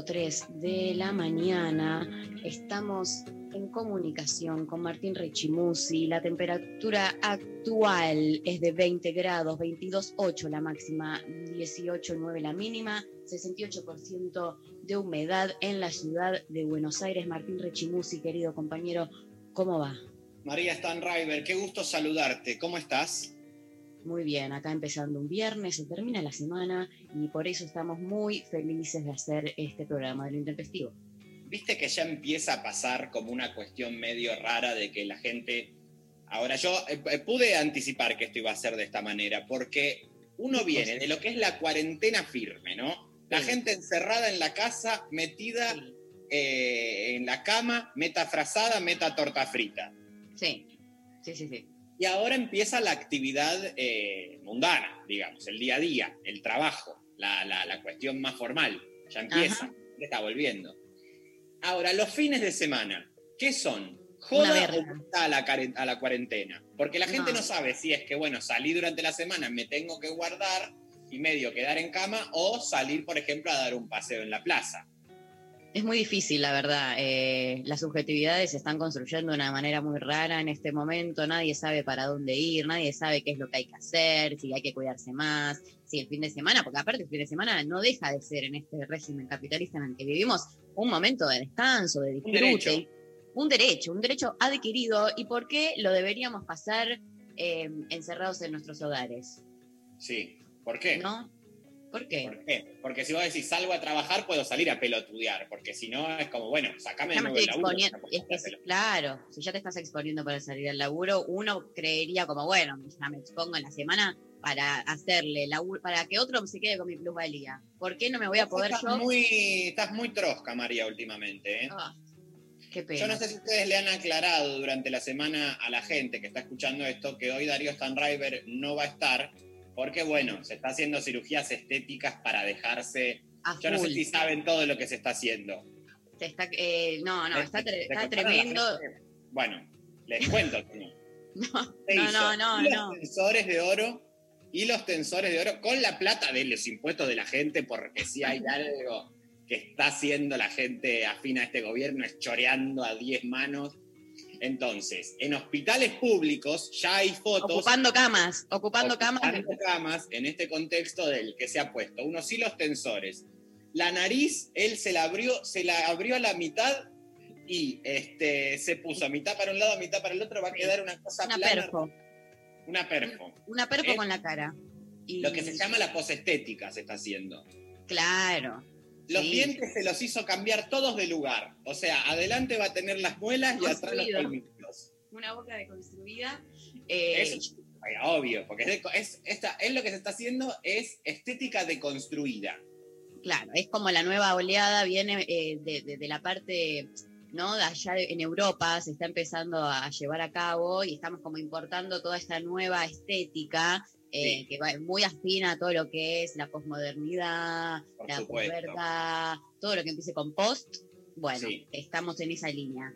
11.03 de la mañana, estamos en comunicación con Martín Rechimusi. La temperatura actual es de 20 grados, 22,8 la máxima, 18,9 la mínima, 68% de humedad en la ciudad de Buenos Aires. Martín Rechimusi, querido compañero, ¿cómo va? María Stanriver, qué gusto saludarte. ¿Cómo estás? Muy bien, acá empezando un viernes, se termina la semana y por eso estamos muy felices de hacer este programa de lo intempestivo. Viste que ya empieza a pasar como una cuestión medio rara de que la gente... Ahora yo eh, eh, pude anticipar que esto iba a ser de esta manera, porque uno viene de lo que es la cuarentena firme, ¿no? La Sí. gente encerrada en la casa, metida eh, en la cama, meta frazada, meta torta frita. Sí, sí, sí, sí. Y ahora empieza la actividad eh, mundana, digamos, el día a día, el trabajo, la, la- la cuestión más formal. Ya empieza, Ajá. está volviendo. Ahora, los fines de semana, ¿qué son? ¿Joda o a la, a la cuarentena? Porque la gente No. no sabe si es que, bueno, salí durante la semana, me tengo que guardar y medio quedar en cama, o salir, por ejemplo, a dar un paseo en la plaza. Es muy difícil, la verdad. Eh, las subjetividades se están construyendo de una manera muy rara en este momento. Nadie sabe para dónde ir, nadie sabe qué es lo que hay que hacer, si hay que cuidarse más, si el fin de semana, porque aparte el fin de semana no deja de ser en este régimen capitalista en el que vivimos un momento de descanso, de disfrute. derecho. y- Un derecho, un derecho adquirido. ¿Y por qué lo deberíamos pasar eh, encerrados en nuestros hogares? Sí. ¿Por qué? ¿No? ¿Por qué? ¿Por qué? Porque si vos decís salgo a trabajar, puedo salir a pelotudear, porque si no es como, bueno, sacame Ya de nuevo el laburo, es que sí, claro, si ya te estás exponiendo para salir al laburo, uno creería como, bueno, ya me expongo en la semana para hacerle laburo, para que otro se quede con mi plusvalía. ¿Por qué no me voy a poder estás yo? Muy, estás muy trosca, María, últimamente. ¿eh? Ah, qué Yo pena. no sé si ustedes le han aclarado durante la semana a la gente que está escuchando esto que hoy Darío Stanriver no va a estar porque, bueno, se está haciendo cirugías estéticas para dejarse... Yo no sé si saben todo lo que se está haciendo. Se está, eh, no, no, ¿Te- está, tre- está tremendo. Bueno, les cuento. que no. No, Se no, hizo no, no, los no. tensores de oro y los tensores de oro con la plata de los impuestos de la gente, porque si hay algo que está haciendo la gente afín a este gobierno es choreando a 10 manos. Entonces, en hospitales públicos ya hay fotos. Ocupando camas, ocupando camas. ocupando camas en este contexto del que se ha puesto. Unos hilos tensores. La nariz, él se la abrió, se la abrió a la mitad y este, se puso a mitad para un lado, a mitad para el otro. Va a quedar una cosa Una plana. perfo, Una perfo. una perfo Eh, con la cara. Y- Lo que se llama la posestética se está haciendo. Claro. Los Sí. dientes se los hizo cambiar todos de lugar. O sea, adelante va a tener las muelas y atrás los colmillos. Una boca deconstruida. eh, es obvio, porque es, esta, lo que se está haciendo es estética deconstruida. Claro, es como la nueva oleada viene eh, de, de- de la parte, ¿no? De allá de- en Europa se está empezando a llevar a cabo y estamos como importando toda esta nueva estética eh, Sí. que va muy afín a todo lo que es la posmodernidad, la posverdad, todo lo que empiece con post. Bueno, Sí. estamos en esa línea.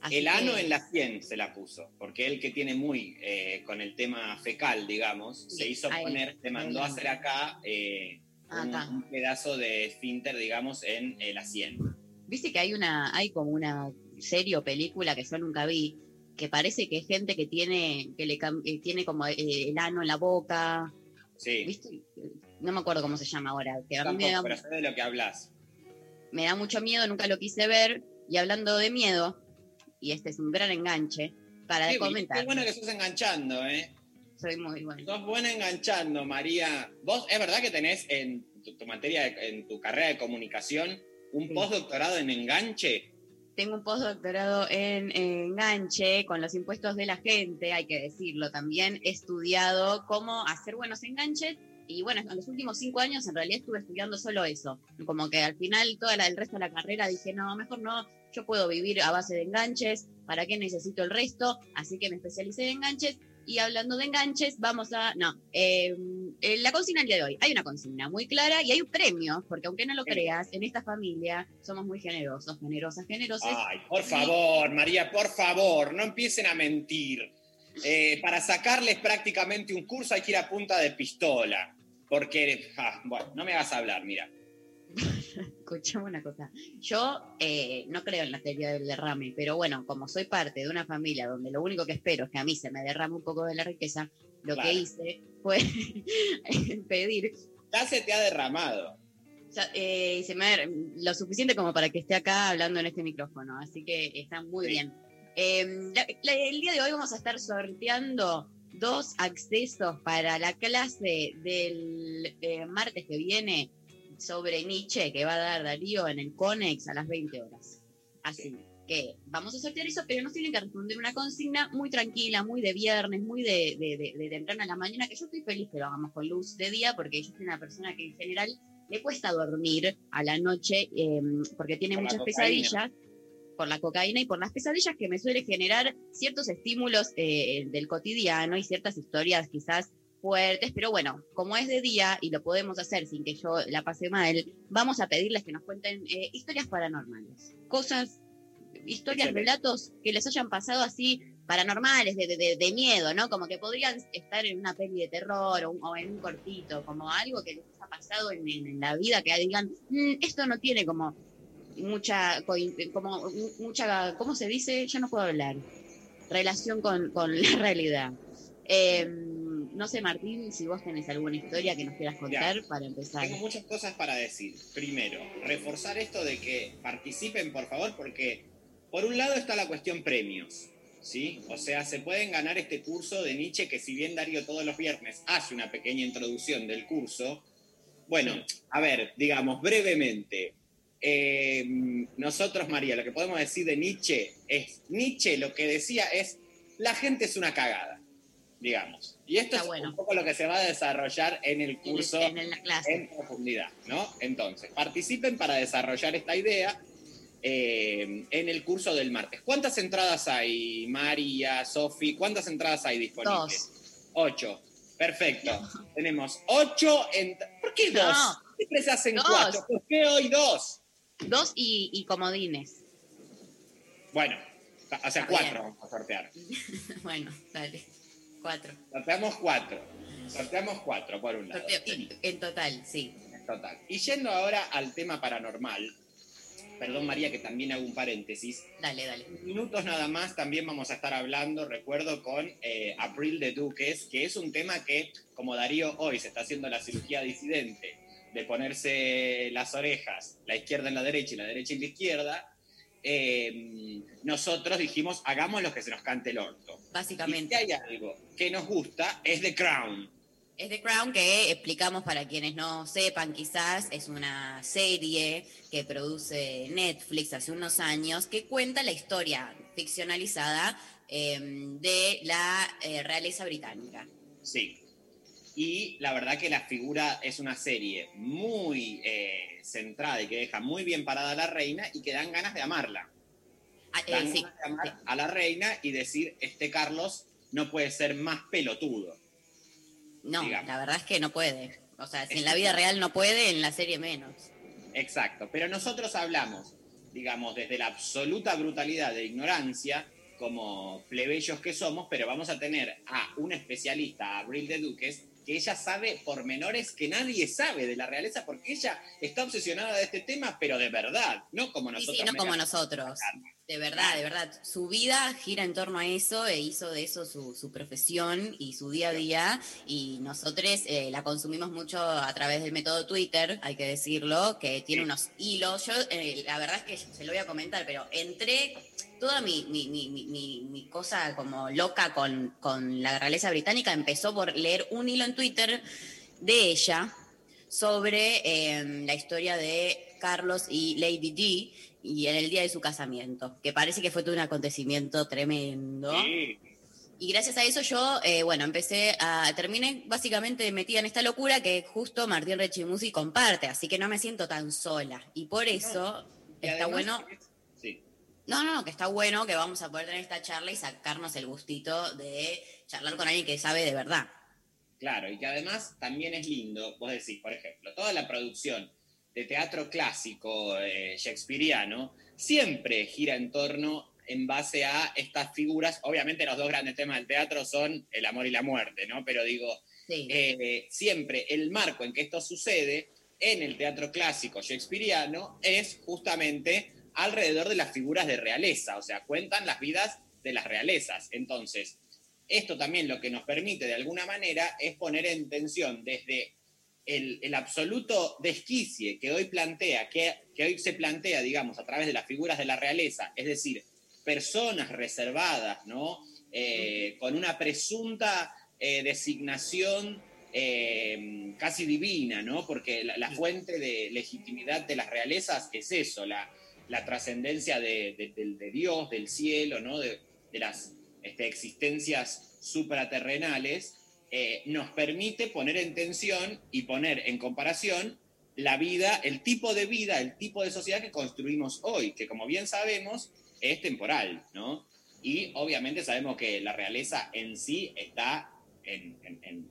Así El ano que- en la 100 se la puso, porque él que tiene muy eh, con el tema fecal, digamos, Sí, se hizo ahí, poner, se mandó a hacer acá eh, un, Acá. un pedazo de esfínter, digamos, en eh, la 100. Viste que hay una, hay como una serie o película que yo nunca vi, que parece que es gente que tiene, que le eh, tiene como eh, el ano en la boca, Sí, ¿viste? No me acuerdo cómo se llama ahora, que a mí me da, pero sé de lo que hablas. me da mucho miedo, nunca lo quise ver, y hablando de miedo, y este es un gran enganche, para bien, comentar. qué bueno que estás enganchando, ¿eh? Soy muy buena. Sos buena enganchando, María. Vos, ¿es verdad que tenés en tu, tu materia, de- en tu carrera de comunicación, un Sí. postdoctorado en enganche? Tengo un postdoctorado en enganche con los impuestos de la gente, hay que decirlo también. He estudiado cómo hacer buenos enganches y bueno, en los últimos cinco años en realidad estuve estudiando solo eso. Como que al final, todo el resto de la carrera dije, no, mejor no, yo puedo vivir a base de enganches, ¿para qué necesito el resto? Así que me especialicé en enganches. Y hablando de enganches, vamos a. No, eh, eh, la consigna el día de hoy. Hay una consigna muy clara y hay un premio, porque aunque no lo creas, en esta familia somos muy generosos, generosas, generosas. Ay, por favor, María, por favor, no empiecen a mentir. Eh, para sacarles prácticamente un curso hay que ir a punta de pistola. Porque, ah, bueno, no me hagas hablar, mira. Escuchame una cosa. Yo eh, no creo en la teoría del derrame, pero bueno, como soy parte de una familia donde lo único que espero es que a mí se me derrame un poco de la riqueza, lo Claro. que hice fue pedir Ya se te ha derramado. ya, eh, y se me lo suficiente como para que esté acá hablando en este micrófono, así que está muy Sí. bien. Eh, la- la- el día de hoy vamos a estar sorteando dos accesos para la clase del eh, martes que viene sobre Nietzsche que va a dar Darío en el CONEX a las 20 horas. Así que vamos a sortear eso, pero nos tienen que responder una consigna muy tranquila, muy de viernes, muy de, de, de- de temprano a la mañana, que yo estoy feliz que lo hagamos con luz de día, porque yo soy una persona que en general le cuesta dormir a la noche eh, porque tiene Por muchas pesadillas por la cocaína y por las pesadillas que me suele generar ciertos estímulos eh, del cotidiano y ciertas historias quizás fuertes, pero bueno, como es de día y lo podemos hacer sin que yo la pase mal, vamos a pedirles que nos cuenten eh, historias paranormales, cosas, historias, Excelente. relatos que les hayan pasado así paranormales, de, de- de- de miedo, ¿no? Como que podrían estar en una peli de terror o, un- o en un cortito, como algo que les haya pasado en, en- en la vida, que digan, "Mm, esto no tiene como mucha, como mucha, ¿cómo se dice? Ya no puedo hablar. Relación con, con la realidad. Eh, no sé, Martín, si vos tenés alguna historia que nos quieras contar para empezar. Tengo muchas cosas para decir. Primero, reforzar esto de que participen, por favor, porque por un lado está la cuestión premios, ¿sí? O sea, se pueden ganar este curso de Nietzsche que si bien Darío todos los viernes hace una pequeña introducción del curso, bueno, a ver, digamos brevemente, eh, nosotros, María, lo que podemos decir de Nietzsche es, Nietzsche lo que decía es, la gente es una cagada, digamos. Y esto Está es bueno. un poco lo que se va a desarrollar en el En, curso el- en la clase. en profundidad, ¿no? Entonces, participen para desarrollar esta idea eh, en el curso del martes. ¿Cuántas entradas hay, María, Sofi? ¿Cuántas entradas hay disponibles? Dos. Ocho. Perfecto. Tenemos ocho entradas. ¿Por qué dos? No. Siempre se hacen Dos. cuatro. ¿Por qué hoy dos? Dos y, y comodines. Bueno, o sea, Está cuatro bien. vamos a sortear. bueno, dale. Cuatro. Sorteamos cuatro. Sorteamos cuatro, por un lado. Sorteo- y- en total, sí. Total. Y yendo ahora al tema paranormal, perdón María que también hago un paréntesis, Dale, dale. minutos nada más también vamos a estar hablando, recuerdo, con eh, April de Duques, que es un tema que, como Darío hoy se está haciendo la cirugía disidente de ponerse las orejas, la izquierda en la derecha y la derecha en la izquierda, eh, nosotros dijimos, hagamos lo que se nos cante el orto. Y si Básicamente. hay algo que nos gusta, es The Crown. Es The Crown que explicamos para quienes no sepan, quizás es una serie que produce Netflix hace unos años que cuenta la historia ficcionalizada eh, de la eh, realeza británica. Sí. Y la verdad que la figura es una serie muy eh, centrada y que deja muy bien parada a la reina y que dan ganas de amarla. Ah, eh, Dan sí, ganas de amar a la reina y decir, este Carlos no puede ser más pelotudo. no, digamos. la verdad es que no puede. O sea, si en la vida real no puede, en la serie menos. Exacto. Pero nosotros hablamos, digamos, desde la absoluta brutalidad de ignorancia, como plebeyos que somos, pero vamos a tener a un especialista, a Abril de Duques, que ella sabe pormenores que nadie sabe de la realeza, porque ella está obsesionada de este tema, pero de verdad, no como nosotros. sí, no como nosotros. De verdad, de verdad. Su vida gira en torno a eso e hizo de eso su, su profesión y su día a día. Y nosotros eh, la consumimos mucho a través del método Twitter, hay que decirlo, que tiene unos hilos. Yo, eh, la verdad es que se lo voy a comentar, pero entré toda mi, mi, mi, mi- cosa como loca con, con la realeza británica empezó por leer un hilo en Twitter de ella sobre eh, la historia de Carlos y Lady Di y en el día de su casamiento, que parece que fue todo un acontecimiento tremendo. Sí. Y gracias a eso yo, eh, bueno, empecé a, terminé básicamente metida en esta locura que justo Martín Rechimusi comparte, así que no me siento tan sola. Y por eso Y está además bueno, Sí. no, no, que está bueno que vamos a poder tener esta charla y sacarnos el gustito de charlar con alguien que sabe de verdad. Claro, y que además también es lindo, vos decís, por ejemplo, toda la producción de teatro clásico eh, shakespeariano siempre gira en torno en base a estas figuras. Obviamente los dos grandes temas del teatro son el amor y la muerte, ¿no? Pero digo, Sí. eh, siempre el marco en que esto sucede en el teatro clásico shakespeariano es justamente alrededor de las figuras de realeza, o sea, cuentan las vidas de las realezas. Entonces, esto también lo que nos permite de alguna manera es poner en tensión desde el, absoluto desquicie que hoy plantea, que, hoy se plantea, digamos, a través de las figuras de la realeza, es decir, personas reservadas, ¿no? Eh, con una presunta eh, designación eh, casi divina, ¿no? Porque la, fuente de legitimidad de las realezas es eso, la, la trascendencia de, de- Dios, del cielo, ¿no? De, de las este, existencias supraterrenales, eh, nos permite poner en tensión y poner en comparación la vida, el tipo de vida, el tipo de sociedad que construimos hoy, que como bien sabemos es temporal, ¿no? Y obviamente sabemos que la realeza en sí está en, en- en,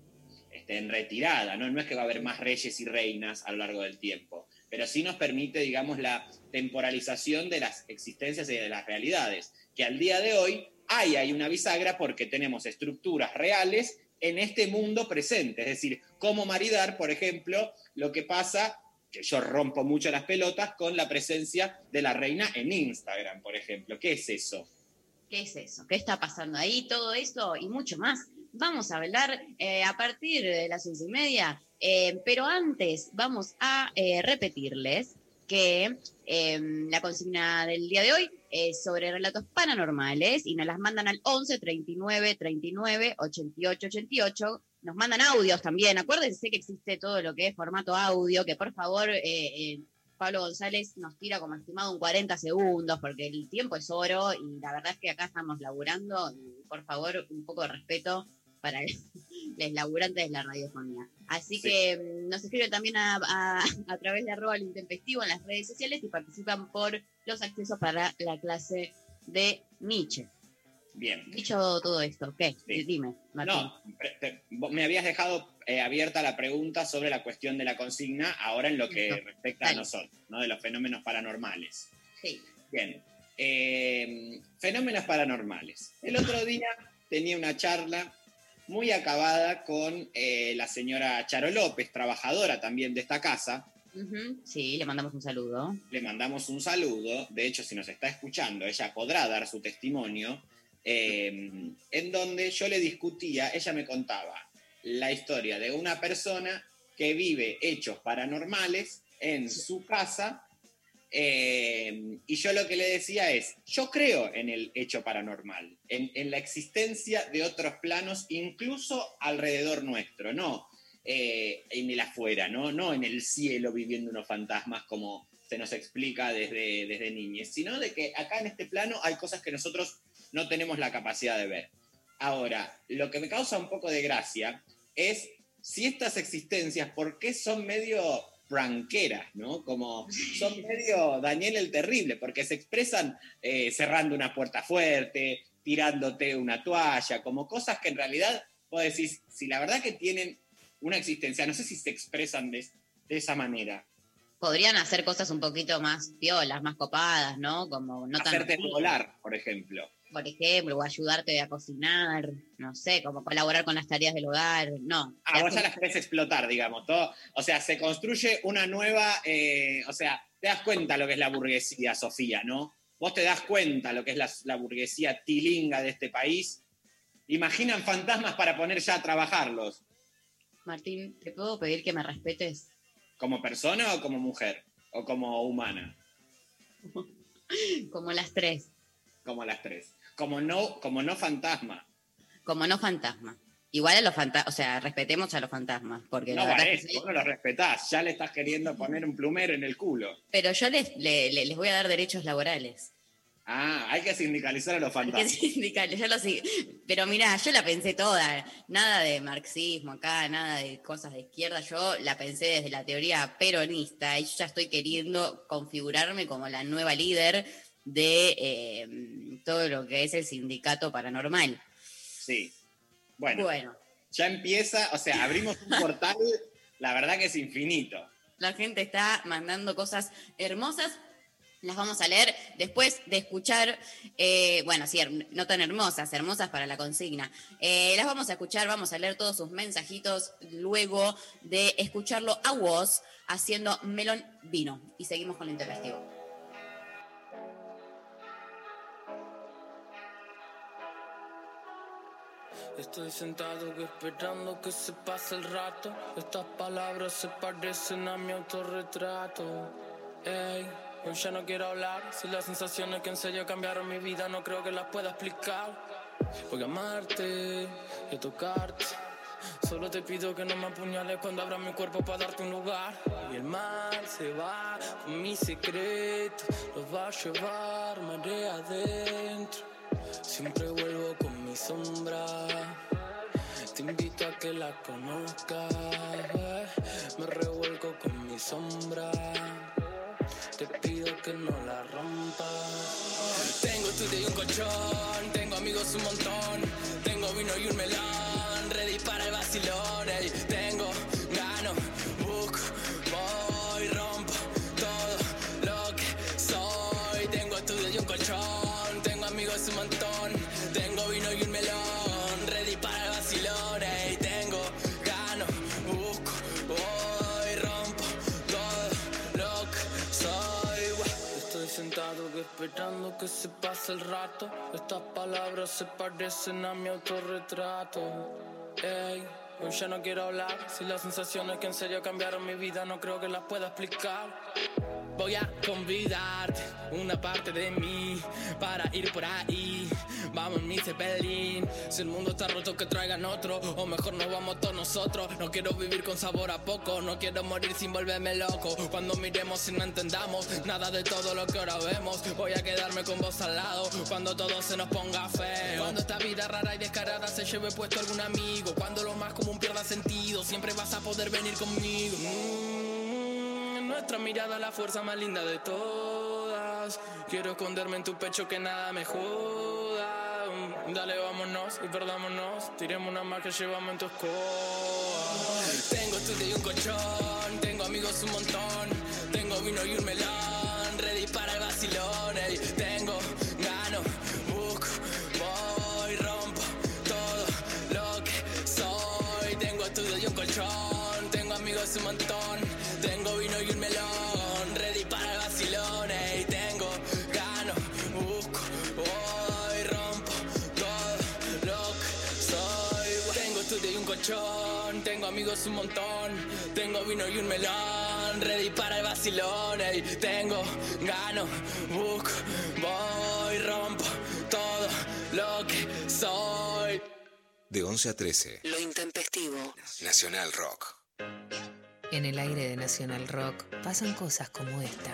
este, en retirada, ¿no? No es que va a haber más reyes y reinas a lo largo del tiempo, pero sí nos permite, digamos, la temporalización de las existencias y de las realidades, que al día de hoy hay, hay una bisagra porque tenemos estructuras reales en este mundo presente, es decir, cómo maridar, por ejemplo, lo que pasa, que yo rompo mucho las pelotas, con la presencia de la reina en Instagram, por ejemplo. ¿Qué es eso? ¿Qué es eso? ¿Qué está pasando ahí? Todo eso y mucho más. Vamos a hablar eh, a partir de las once y media, eh, pero antes vamos a eh, repetirles que eh, la consigna del día de hoy es sobre relatos paranormales y nos las mandan al 11 39 39 88 88. Nos mandan audios también. Acuérdense que existe todo lo que es formato audio, que por favor eh, eh, Pablo González nos tira como estimado un 40 segundos, porque el tiempo es oro y la verdad es que acá estamos laburando. Por favor, un poco de respeto para los laburantes de la radiofonía. Así Sí. que mm, nos escriben también a, a- a través de arroba lo intempestivo en las redes sociales y participan por los accesos para la clase de Nietzsche. Bien. Dicho todo esto, ¿qué? Sí. Dime, Martín. No, te- vos me habías dejado eh, abierta la pregunta sobre la cuestión de la consigna, ahora en lo que respecta a nosotros, ¿no? de los fenómenos paranormales. Sí. Bien. Eh, fenómenos paranormales. El otro día tenía una charla muy acabada con eh, la señora Charo López, trabajadora también de esta casa. Sí, le mandamos un saludo. Le mandamos un saludo. De hecho, si nos está escuchando, ella podrá dar su testimonio. eh, en donde yo le discutía, ella me contaba la historia de una persona que vive hechos paranormales en su casa. Eh, y yo lo que le decía es, yo creo en el hecho paranormal, en, la existencia de otros planos, incluso alrededor nuestro, no eh, en el afuera, ¿no? no en el cielo viviendo unos fantasmas como se nos explica desde, desde niñez, sino de que acá en este plano hay cosas que nosotros no tenemos la capacidad de ver. Ahora, lo que me causa un poco de gracia es si estas existencias, ¿por qué son medio branqueras, ¿no? Como son medio Daniel el Terrible, porque se expresan eh, cerrando una puerta fuerte, tirándote una toalla, como cosas que en realidad, vos decís, si la verdad que tienen una existencia, no sé si se expresan de, de esa manera. Podrían hacer cosas un poquito más piolas, más copadas, ¿no? Como no tan Hacerte volar, por ejemplo. Por ejemplo, o ayudarte a cocinar, no sé, como colaborar con las tareas del hogar, no. Ah, vos ya las querés explotar, digamos. Todo, o sea, se construye una nueva, eh, o sea, te das cuenta lo que es la burguesía, Sofía, ¿no? vos te das cuenta lo que es la, la burguesía tilinga de este país, imaginan fantasmas para poner ya a trabajarlos. Martín, ¿te puedo pedir que me respetes? ¿Como persona o como mujer? ¿O como humana? Como las tres, Como las tres. Como no, como no fantasma. como no fantasma. Igual a los fantasmas, o sea, respetemos a los fantasmas, porque No es que vos no lo respetás, ya le estás queriendo poner un plumero en el culo. Pero yo les, le- le- les voy a dar derechos laborales. Ah, hay que sindicalizar a los Que fantasmas. sindicales, yo lo sé. Pero mirá, yo la pensé toda. Nada de marxismo acá, nada de cosas de izquierda. Yo la pensé desde la teoría peronista y yo ya estoy queriendo configurarme como la nueva líder de eh, todo lo que es el sindicato paranormal. Sí. Bueno, Bueno, ya empieza, o sea, abrimos un portal, la verdad que es infinito. la gente está mandando cosas hermosas. Las vamos a leer después de escuchar, eh, bueno, sí, no tan hermosas, hermosas para la consigna. Eh, las vamos a escuchar, vamos a leer todos sus mensajitos luego de escucharlo a vos haciendo melón vino. Y seguimos con lo intempestivo. Estoy sentado esperando que se pase el rato. Estas palabras se parecen a mi autorretrato. Ey, hoy ya no quiero hablar. Si las sensaciones que en serio cambiaron mi vida no creo que las pueda explicar. Voy a amarte y a tocarte. Solo te pido que no me apuñales cuando abra mi cuerpo para darte un lugar. Y el mal se va con mi secreto. Los va a llevar marea adentro. Siempre vuelvo con mi sombra. Te invito a que la conozcas. eh. Me revuelco con mi sombra. Te pido que no la rompas. Tengo estudio y un colchón. Tengo amigos un montón. Esperando que se pase el rato. Estas palabras se parecen a mi autorretrato. Ey, hoy ya no quiero hablar. Si las sensaciones que en serio cambiaron mi vida no creo que las pueda explicar. Voy a convidarte una parte de mí para ir por ahí. Vamos en mi Zeppelin. Si el mundo está roto, que traigan otro. O mejor nos vamos todos nosotros. No quiero vivir con sabor a poco. No quiero morir sin volverme loco. Cuando miremos y no entendamos nada de todo lo que ahora vemos. Voy a quedarme con vos al lado cuando todo se nos ponga feo. Cuando esta vida rara y descarada se lleve puesto algún amigo. Cuando lo más común pierda sentido, siempre vas a poder venir conmigo. Nuestra mirada la fuerza más linda de todas. Quiero esconderme en tu pecho que nada me joda. Mm, Dale, vámonos y perdámonos. Tiremos una más que llevamos en tu escoba. Tengo estudio y un colchón. Tengo amigos un montón. Tengo vino y un melón. Tengo, gano, busco, voy, rompo todo lo que soy. De 11 a 13, Lo intempestivo. Nacional Rock. En el aire de Nacional Rock pasan cosas como esta.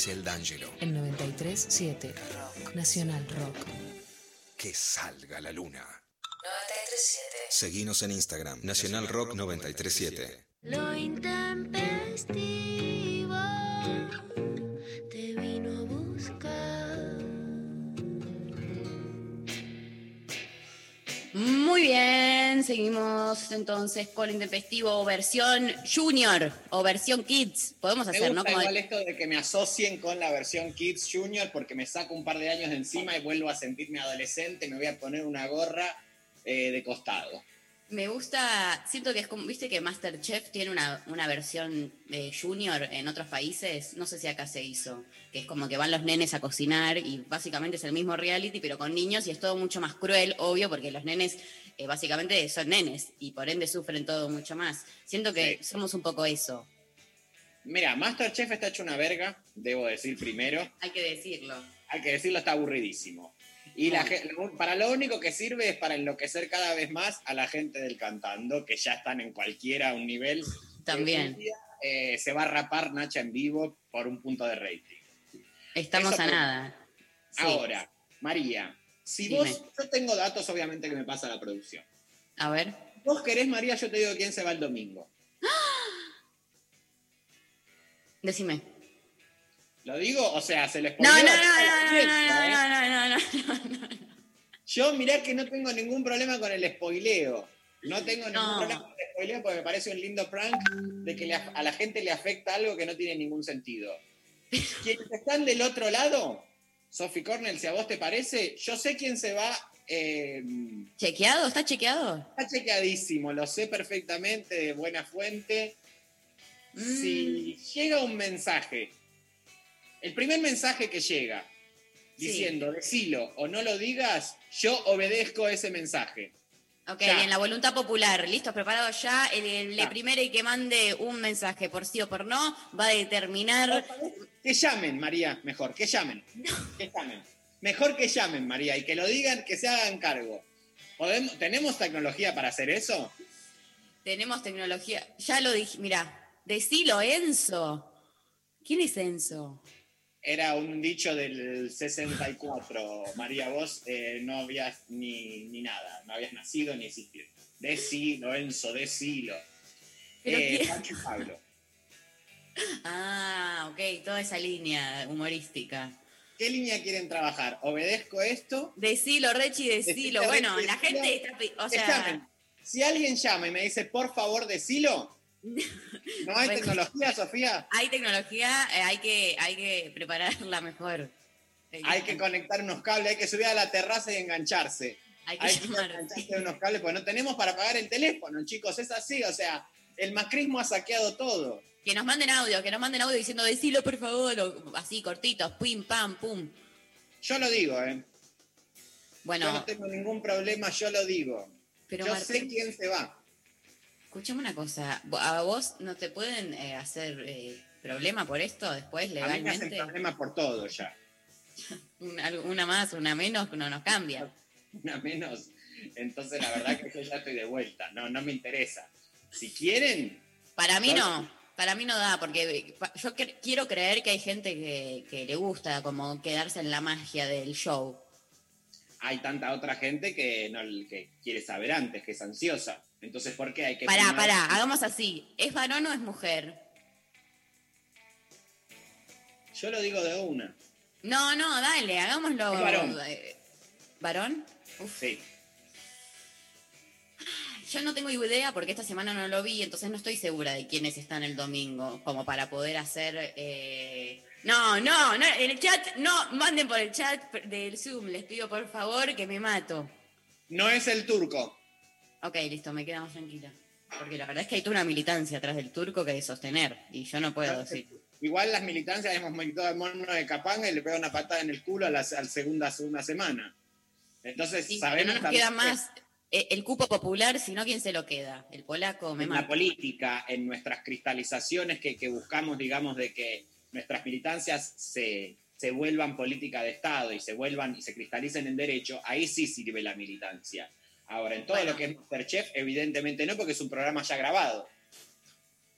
Grisel D'Angelo. En 93.7 Rock. Nacional Rock. Que salga la luna. 93.7. Seguinos en Instagram, Nacional Rock 937. Lo intempestivo Muy bien, seguimos entonces con Intempestivo versión Junior o versión Kids. Podemos Me hacer, gusta ¿no? Como- igual esto de que me asocien con la versión Kids Junior porque me saco un par de años de encima y vuelvo a sentirme adolescente, me voy a poner una gorra eh, de costado. Me gusta, siento que es como, viste que Masterchef tiene una, una versión eh, junior en otros países, no sé si acá se hizo, que es como que van los nenes a cocinar y básicamente es el mismo reality, pero con niños y es todo mucho más cruel, obvio, porque los nenes eh, básicamente son nenes y por ende sufren todo mucho más. Siento que Sí. somos un poco eso, Mira, Masterchef está hecho una verga, debo decir primero. hay que decirlo. Hay que decirlo, está aburridísimo. Y la, para lo único que sirve es para enloquecer cada vez más a la gente del cantando, que ya están en cualquiera un nivel. También. Día, eh, se va a rapar Nacha en vivo por un punto de rating. Estamos Eso a por- nada. Sí. Ahora, María, si Dime. vos, yo tengo datos obviamente que me pasa la producción. A ver. Vos querés, María, yo te digo quién se va el domingo. Decime. ¿Lo digo? O sea, se les No, no, no, ¿eh? no, no, no, no, no, no. Yo mirá que no tengo ningún problema con el spoileo. No tengo ningún problema con el spoileo porque me parece un lindo prank de que a la gente le afecta algo que no tiene ningún sentido. Quienes están del otro lado, Sophie Cornell, si a vos te parece, yo sé quién se va. eh, ¿Chequeado? ¿Está chequeado? está chequeadísimo, lo sé perfectamente, de buena fuente. Si llega un mensaje, el primer mensaje que llega Sí. diciendo decilo o no lo digas, yo obedezco ese mensaje. Ok, Ya. bien, la voluntad popular, listos, preparados ya. El, el Ya. primero y que mande un mensaje por sí o por no va a determinar. Que llamen, María, mejor, que llamen. Que llamen. Mejor que llamen, María, y que lo digan, que se hagan cargo. ¿Podemos, ¿Tenemos tecnología para hacer eso? Tenemos tecnología. Ya lo dije, mira, decilo, Enzo. ¿Quién es Enzo? Era un dicho del 64. María, vos eh, no habías ni, ni nada, no habías nacido ni existido. Decilo, Enzo, decilo. Eh, ¿quién- Pancho y Pablo. Ah, ok, toda esa línea humorística. ¿Qué línea quieren trabajar? ¿Obedezco esto? Decilo, Rechi, decilo. Decilo, Bueno, la gente está. O sea. Si alguien llama y me dice, por favor, decilo. ¿No hay Bueno. tecnología, Sofía? hay tecnología, eh, hay, que, hay que prepararla mejor. Hay que conectar unos cables, hay que subir a la terraza y engancharse. Hay que Hay que engancharse unos cables, porque no tenemos para pagar el teléfono, chicos. Es así, o sea, el macrismo ha saqueado todo. Que nos manden audio, que nos manden audio diciendo decilo por favor, o así cortitos, pim, pam, pum. Yo lo digo, ¿eh? Bueno, Yo no tengo ningún problema, yo lo digo. pero yo Martín, sé quién se va. Escuchame una cosa, ¿a vos no te pueden eh, hacer eh, problema por esto después A mí me hacen legalmente? problema por todo ya. Una, una más, una menos, no nos cambia. Una menos. Entonces, la verdad que yo ya estoy de vuelta. No, no me interesa. Si quieren, Para mí no, para mí no da, porque eh, yo cre- quiero creer que hay gente que, que le gusta como quedarse en la magia del show. hay tanta otra gente que, no, que quiere saber antes, que es ansiosa. Entonces, ¿por qué hay que... Pará, primar- pará, hagamos así. ¿Es varón o es mujer? Yo lo digo de una. No, no, dale, hagámoslo. Es varón. eh, ¿Varón? Sí. Yo no tengo idea porque esta semana no lo vi, entonces no estoy segura de quiénes están el domingo, como para poder hacer... eh, No, no, no, en el chat, no, manden por el chat del Zoom, les pido por favor que me mato. No es el turco. Ok, listo, me queda más tranquila. Porque la verdad es que hay toda una militancia atrás del turco que hay que sostener, y yo no puedo decir. Igual las militancias hemos militado al mono de Capanga y le pega una patada en el culo a la al segunda, segunda semana. Entonces, Sí, sabemos no nos queda que más eh, el cupo popular, sino quién se lo queda. El polaco me en la mata. política, en nuestras cristalizaciones que, que buscamos, digamos, de que nuestras militancias se, se vuelvan política de Estado y se vuelvan y se cristalicen en derecho, ahí sí sirve la militancia. Ahora, en todo Bueno. lo que es Masterchef, evidentemente no, porque es un programa ya grabado.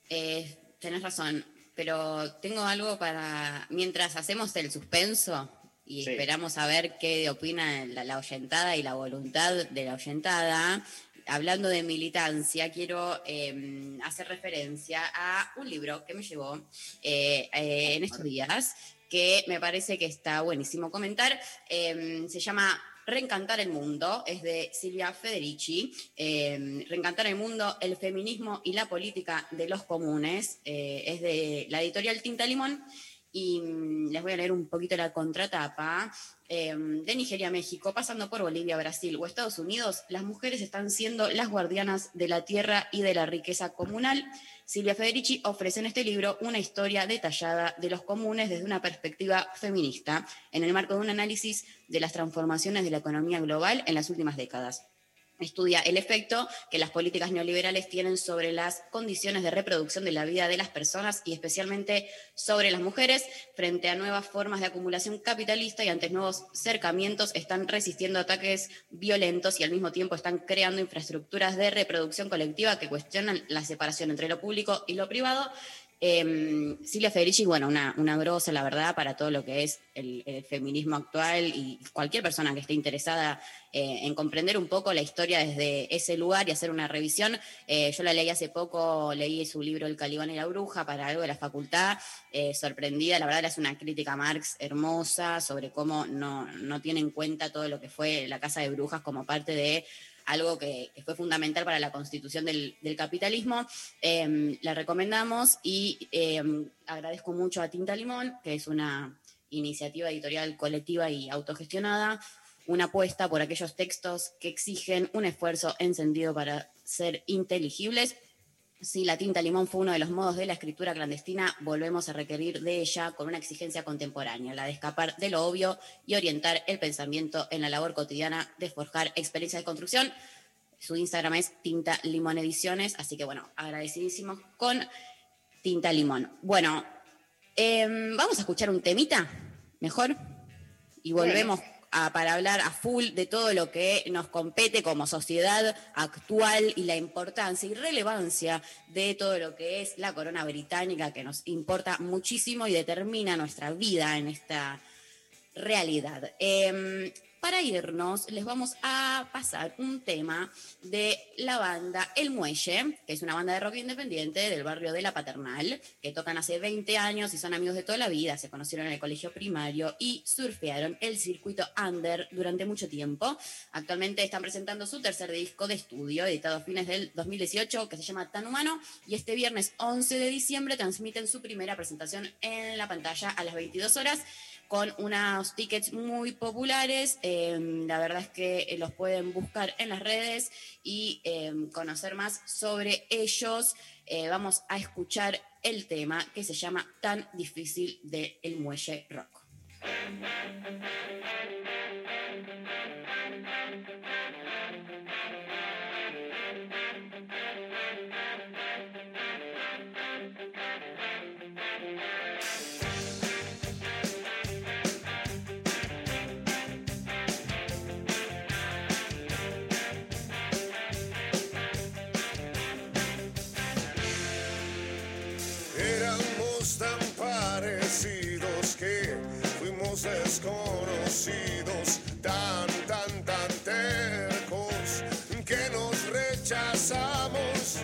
Eh, tenés razón, pero tengo algo para. Mientras hacemos el suspenso y Sí. esperamos a ver qué opina la, la oyentada y la voluntad de la oyentada, hablando de militancia, quiero eh, hacer referencia a un libro que me llegó eh, eh, en estos días que me parece que está buenísimo comentar. Eh, se llama Reencantar el Mundo, es de Silvia Federici. Eh, Reencantar el Mundo, el feminismo y la política de los comunes, eh, es de la editorial Tinta Limón. Y mm, les voy a leer un poquito la contratapa. Eh, de Nigeria a México, pasando por Bolivia, Brasil o Estados Unidos, las mujeres están siendo las guardianas de la tierra y de la riqueza comunal. Silvia Federici ofrece en este libro una historia detallada de los comunes desde una perspectiva feminista, en el marco de un análisis de las transformaciones de la economía global en las últimas décadas. Estudia el efecto que las políticas neoliberales tienen sobre las condiciones de reproducción de la vida de las personas y especialmente sobre las mujeres frente a nuevas formas de acumulación capitalista y ante nuevos cercamientos están resistiendo ataques violentos y al mismo tiempo están creando infraestructuras de reproducción colectiva que cuestionan la separación entre lo público y lo privado eh, Silvia Federici, bueno, una, una grosa, la verdad, para todo lo que es el, el feminismo actual y cualquier persona que esté interesada eh, en comprender un poco la historia desde ese lugar y hacer una revisión. Eh, yo la leí hace poco, leí su libro El Calibán y la Bruja para algo de la facultad, eh, sorprendida, la verdad es una crítica a Marx hermosa sobre cómo no, no tiene en cuenta todo lo que fue la Casa de Brujas como parte de algo que, fue fundamental para la constitución del, capitalismo. Eh, la recomendamos y eh, agradezco mucho a Tinta Limón, que es una iniciativa editorial colectiva y autogestionada, una apuesta por aquellos textos que exigen un esfuerzo encendido para ser inteligibles. Si la tinta limón fue uno de los modos de la escritura clandestina, volvemos a requerir de ella con una exigencia contemporánea, la de escapar de lo obvio y orientar el pensamiento en la labor cotidiana de forjar experiencias de construcción. Su Instagram es Tinta Limón Ediciones, así que bueno, agradecidísimos con Tinta Limón. Bueno, eh, vamos a escuchar un temita, mejor, y volvemos para hablar a full de todo lo que nos compete como sociedad actual y la importancia y relevancia de todo lo que es la corona británica que nos importa muchísimo y determina nuestra vida en esta realidad. Eh, para irnos, les vamos a pasar un tema de la banda El Muelle, que es una banda de rock independiente del barrio de La Paternal, que tocan hace 20 años y son amigos de toda la vida, se conocieron en el colegio primario y surfearon el circuito under durante mucho tiempo. Actualmente están presentando su tercer disco de estudio, editado a fines del 2018, que se llama Tan Humano, y este viernes 11 de diciembre transmiten su primera presentación en la pantalla a las 22 horas con unos tickets muy populares. Eh, la verdad es que los pueden buscar en las redes y eh, conocer más sobre ellos. Eh, vamos a escuchar el tema que se llama Tan difícil de El Muelle Rock. Desconocidos, tan, tan, tan tercos que nos rechazamos,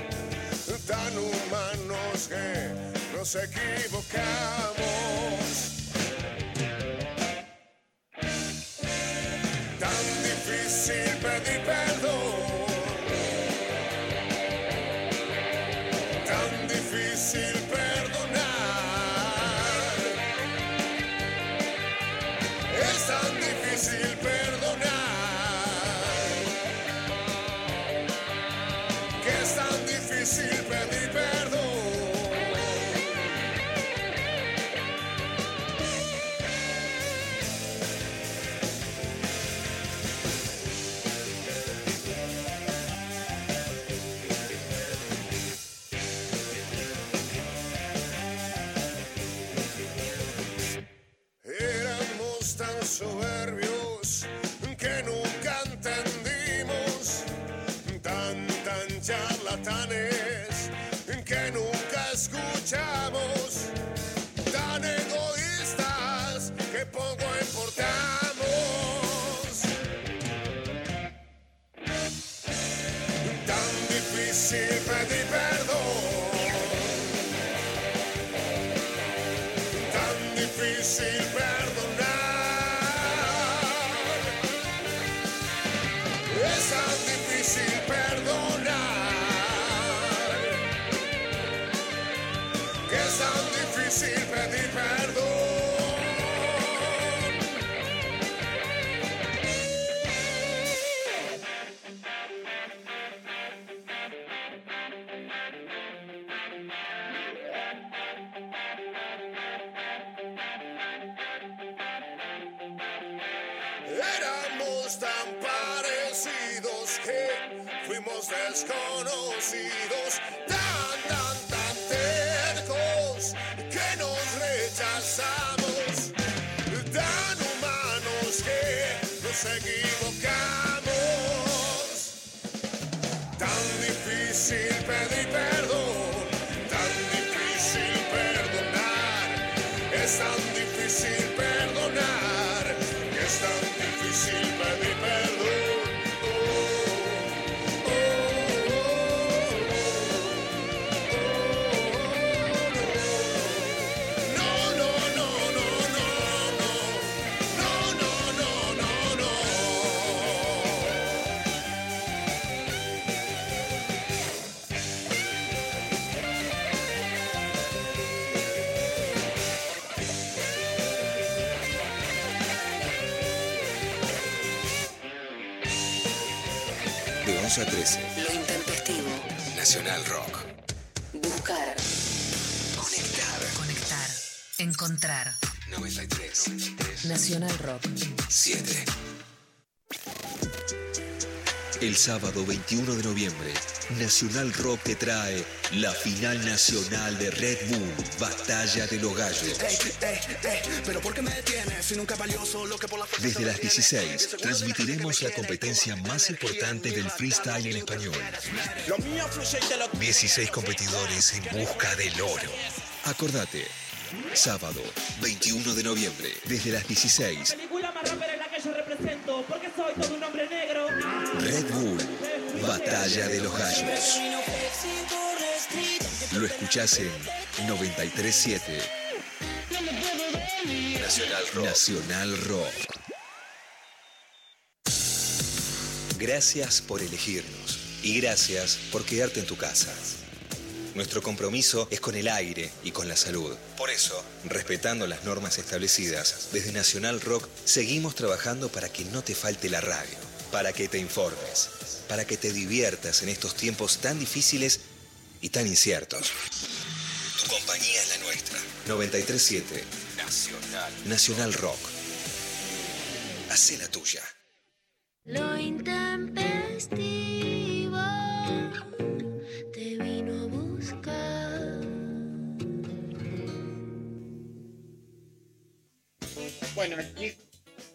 tan humanos que nos equivocamos. Sábado 21 de noviembre, Nacional Rock te trae la final nacional de Red Bull, Batalla de los Gallos. pero ¿por qué me detienes si nunca valió solo que por la fuerza Desde las 16 transmitiremos la competencia más importante del freestyle en español. 16 competidores en busca del oro. Acordate, sábado 21 de noviembre, desde las 16, película más rápida en la que yo represento, porque soy todo un hombre negro. Red Bull, Batalla de los Gallos. Lo escuchás en 937 Nacional Rock. Nacional Rock. Gracias por elegirnos y gracias por quedarte en tu casa. Nuestro compromiso es con el aire y con la salud. Por eso, respetando las normas establecidas, desde Nacional Rock seguimos trabajando para que no te falte la radio, para que te informes, para que te diviertas en estos tiempos tan difíciles y tan inciertos. Tu compañía es la nuestra. 937 Nacional. Nacional Rock. Hacé la tuya. Lo intempestivo te vino a buscar. Bueno, aquí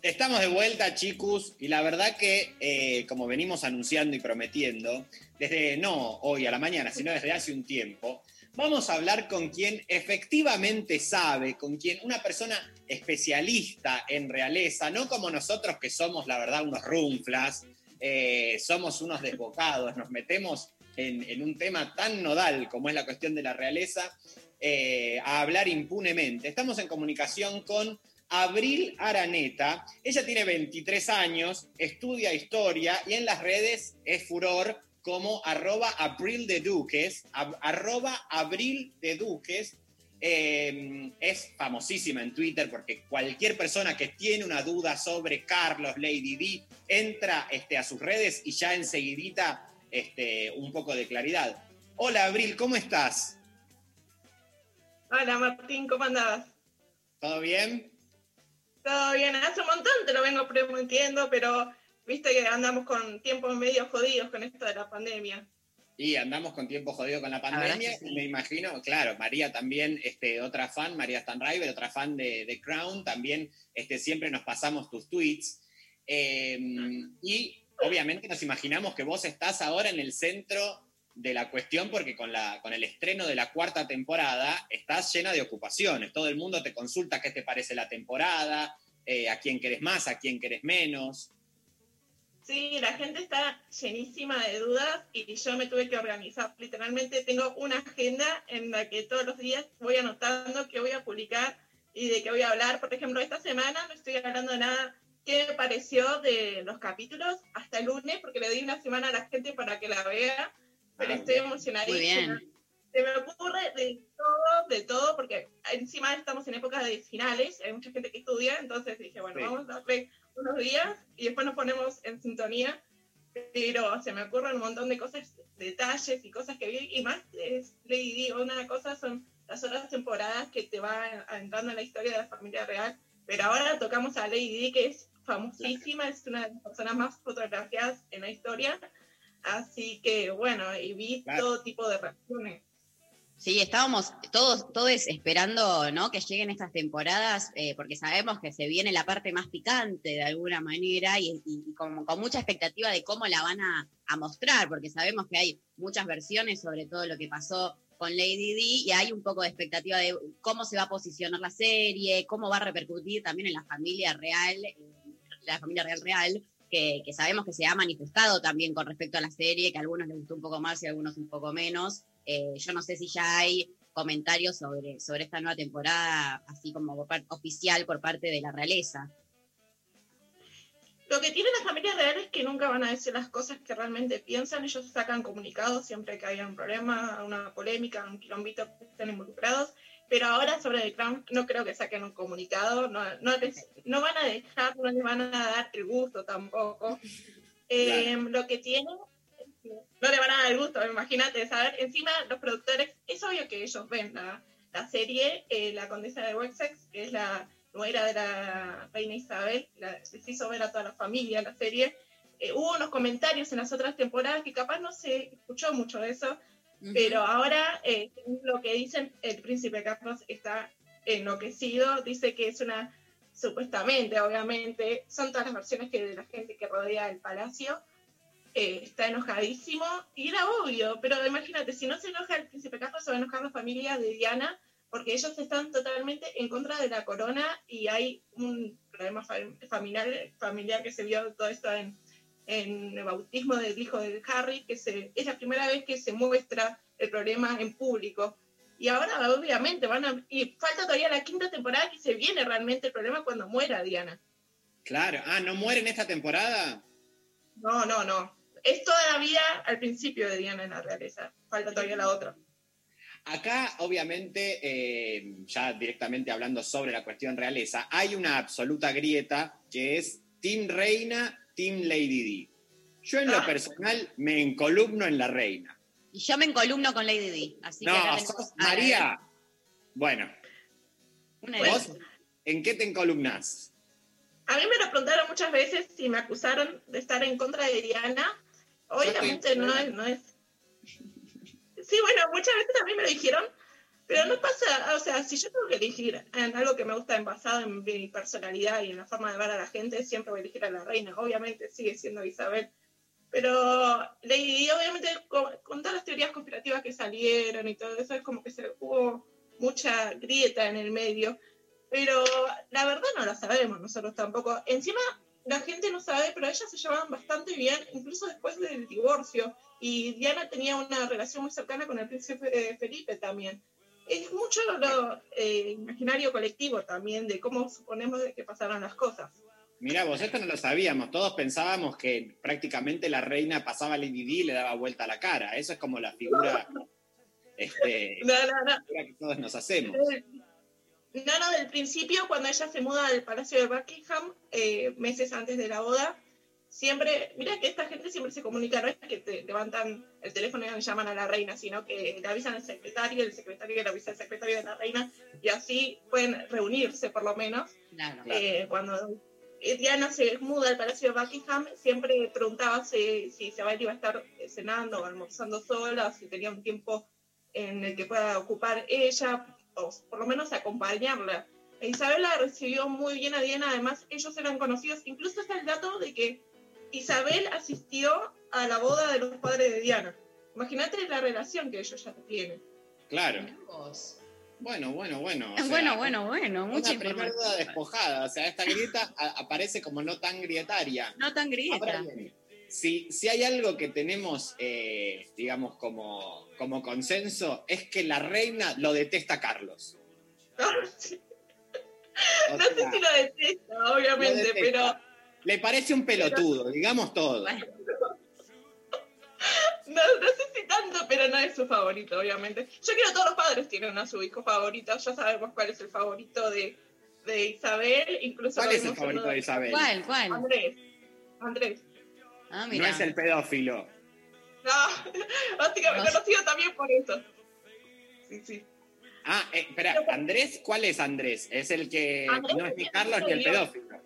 estamos de vuelta, chicos, y la verdad que, eh, como venimos anunciando y prometiendo, desde no hoy a la mañana, sino desde hace un tiempo, vamos a hablar con quien efectivamente sabe, con quien una persona especialista en realeza, no como nosotros que somos, la verdad, unos runflas, eh, somos unos desbocados, nos metemos en, un tema tan nodal como es la cuestión de la realeza, eh, a hablar impunemente. Estamos en comunicación con Abril Araneta. Ella tiene 23 años, estudia historia y en las redes es furor como arroba Abril de Duques, ab- arroba Abril de Duques. Eh, es famosísima en Twitter porque cualquier persona que tiene una duda sobre Carlos Lady D entra este, a sus redes y ya enseguidita este, un poco de claridad. Hola Abril, ¿cómo estás? Hola Martín, ¿cómo andabas? ¿Todo bien? Todo bien, hace un montón te lo vengo prometiendo, pero viste que andamos con tiempos medio jodidos con esto de la pandemia. Y andamos con tiempo jodido con la pandemia. sí. Me imagino, claro, María también, este, otra fan, María Stanriver, otra fan de, de Crown, también este, siempre nos pasamos tus tweets. Eh, y obviamente nos imaginamos que vos estás ahora en el centro de la cuestión porque con, la, con el estreno de la cuarta temporada estás llena de ocupaciones. Todo el mundo te consulta qué te parece la temporada, eh, a quién querés más, a quién querés menos. Sí, la gente está llenísima de dudas y yo me tuve que organizar. Literalmente tengo una agenda en la que todos los días voy anotando qué voy a publicar y de qué voy a hablar. Por ejemplo, esta semana no estoy hablando de nada que me pareció de los capítulos hasta el lunes, porque di una semana a la gente para que la vea, pero estoy emocionadísima. Muy bien. Se me ocurre de todo, de todo, porque encima estamos en época de finales, hay mucha gente que estudia, entonces dije, bueno, Sí. vamos a darle unos días y después nos ponemos en sintonía, pero se me ocurren un montón de cosas, detalles y cosas que vi, y más es Lady Di, una cosa son las otras temporadas que te va adentrando en la historia de la familia real, pero ahora tocamos a Lady Di, que es famosísima, es una de las personas más fotografiadas en la historia, así que bueno, y vi Claro. todo tipo de reacciones. Sí, estábamos todos, todos esperando ¿no? que lleguen estas temporadas, eh, porque sabemos que se viene la parte más picante de alguna manera y, y- con mucha expectativa de cómo la van a, a mostrar, porque sabemos que hay muchas versiones sobre todo lo que pasó con Lady Di y hay un poco de expectativa de cómo se va a posicionar la serie, cómo va a repercutir también en la familia real, la familia real real, que, sabemos que se ha manifestado también con respecto a la serie, que a algunos les gustó un poco más y a algunos un poco menos. Eh, yo no sé si ya hay comentarios sobre, sobre esta nueva temporada, así como oficial por parte de la realeza. Lo que tiene la familia real es que nunca van a decir las cosas que realmente piensan. Ellos sacan comunicados siempre que haya un problema, una polémica, un quilombito que estén involucrados. Pero ahora sobre The Crown no creo que saquen un comunicado. No, no, les- no van a dejar, no les van a dar el gusto tampoco. Eh, Lo que tienen no le van a dar el gusto, imagínate, saber, encima los productores, es obvio que ellos ven la, la serie, eh, La Condesa de Wessex, que es la nuera de la reina Isabel, la, les hizo ver a toda la familia la serie. Eh, hubo unos comentarios en las otras temporadas que capaz no se escuchó mucho de eso, pero ahora eh, lo que dicen, el príncipe Carlos está enloquecido, dice que es una, supuestamente, obviamente, son todas las versiones que de la gente que rodea el palacio, eh, está enojadísimo, y era obvio, pero imagínate, si no se enoja el príncipe Carlos, se va a enojar la familia de Diana, porque ellos están totalmente en contra de la corona y hay un problema fa- familiar, familiar que se vio todo esto en, en el bautismo del hijo de Harry, que se, es la primera vez que se muestra el problema en público. Y ahora, obviamente, van a. Y falta todavía la quinta temporada que se viene realmente el problema cuando muera Diana. Claro. Ah, ¿no muere en esta temporada? No, no, no. Es toda la vida al principio de Diana en la realeza. Falta todavía la otra. Acá, obviamente, eh, ya directamente hablando sobre la cuestión realeza, hay una absoluta grieta que es Team Reina, Team Lady Di. Yo en lo Ah. personal me encolumno en la reina. Y yo me encolumno con Lady Di. Así que No, tenemos sos a María. Bueno, una de ¿vos en qué te encolumnás? A mí me lo preguntaron muchas veces si me acusaron de estar en contra de Diana. Obviamente no es, no es. Sí, bueno, muchas veces también me lo dijeron, pero no pasa, o sea, si yo tengo que elegir en algo que me gusta basado en mi personalidad y en la forma de ver a la gente, siempre voy a elegir a la reina. Obviamente sigue siendo Isabel. Pero Di, obviamente, con, con todas las teorías conspirativas que salieron y todo eso, es como que se hubo mucha grieta en el medio. Pero la verdad no la sabemos nosotros tampoco. Encima, la gente no sabe, pero ellas se llevaban bastante bien, incluso después del divorcio. Y Diana tenía una relación muy cercana con el príncipe eh, Felipe también. Es mucho lo eh, imaginario colectivo también de cómo suponemos de que pasaron las cosas. Mirá, vos esto no lo sabíamos. Todos pensábamos que prácticamente la reina pasaba Lady Di y le daba vuelta a la cara. Eso es como la figura, este, No, no, no. figura que todos nos hacemos. No, no, del principio, cuando ella se muda al Palacio de Buckingham, eh, meses antes de la boda, siempre, mira que esta gente siempre se comunica, no es que te levantan el teléfono y le llaman a la reina, sino que le avisan al secretario, el secretario le avisa al secretario de la reina, y así pueden reunirse por lo menos. Claro. Eh, cuando Diana se muda al Palacio de Buckingham, siempre preguntaba si, si Isabel iba a estar cenando o almorzando sola, si tenía un tiempo en el que pueda ocupar ella, o por lo menos acompañarla. E Isabel la recibió muy bien a Diana, además ellos eran conocidos, incluso está el dato de que Isabel asistió a la boda de los padres de Diana. Imagínate la relación que ellos ya tienen. Claro. Bueno, bueno, bueno. o sea, bueno, bueno, bueno, mucha Una primera información. duda despojada. O sea, esta grieta aparece como no tan grietaria. No tan grieta. Ahora bien, si, si hay algo que tenemos, eh, digamos, como, como consenso, es que la reina lo detesta a Carlos. O No sé si lo detesta, obviamente, lo detesta. pero Le parece un pelotudo, digamos todo. pero no es su favorito, obviamente. Yo quiero que todos los padres tienen a su hijo favorito. Ya sabemos cuál es el favorito de, de Isabel. Incluso ¿Cuál es el favorito de Isabel? ¿Cuál, cuál? Andrés. Andrés. Ah, No mira. es el pedófilo. No, básicamente No. conocido también por eso. Sí, sí. Ah, eh, espera, Andrés, ¿cuál es Andrés? Es el que Andrés no es ni Carlos ni el pedófilo.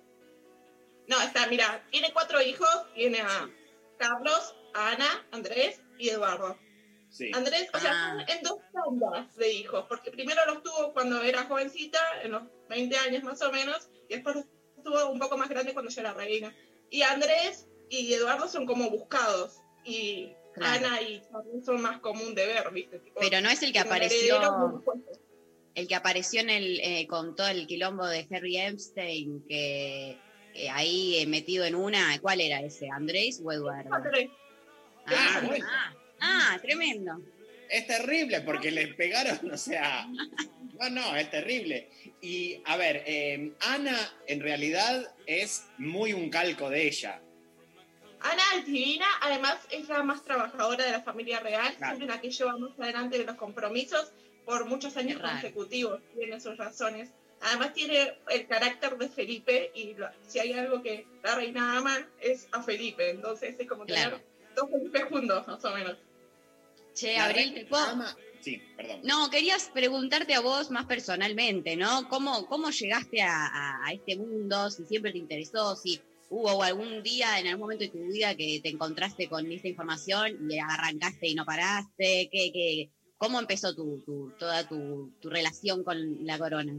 No, está, mira, tiene cuatro hijos. Tiene a Carlos, a Ana, Andrés y Eduardo. Sí. Andrés, o sea, Ah. son en dos tandas de hijos, porque primero los tuvo cuando era jovencita, en los 20 años más o menos, y después los tuvo un poco más grande cuando ya era reina. Y Andrés y Eduardo son como buscados, y Claro. Ana y Charlie son más común de ver, ¿viste? Tipo, Pero no es el que apareció, el que apareció en el, eh, con todo el quilombo de Harry Epstein, que que ahí eh, metido en una, ¿cuál era ese? ¿Andrés o Eduardo? Andrés. Ah, bueno. ah, ah, tremendo. Es terrible porque les pegaron, o sea. No, no, es terrible. Y a ver, eh, Ana en realidad es muy un calco de ella. Ana es divina, además es la más trabajadora de la familia real, Claro. siempre la que lleva más adelante de los compromisos por muchos años consecutivos, tiene sus razones. Además tiene el carácter de Felipe y lo- si hay algo que la reina ama es a Felipe, entonces es como Claro. tener dos Felipe juntos, más o menos. Che, La Abril, ¿te puedo, ama- Sí, perdón. No, querías preguntarte a vos más personalmente, ¿no? ¿Cómo, cómo llegaste a, a- a este mundo? Si siempre te interesó, si hubo algún día, en algún momento de tu vida, que te encontraste con esta información y arrancaste y no paraste. ¿Qué, qué, ¿Cómo empezó tu, tu- toda tu, tu relación con la corona?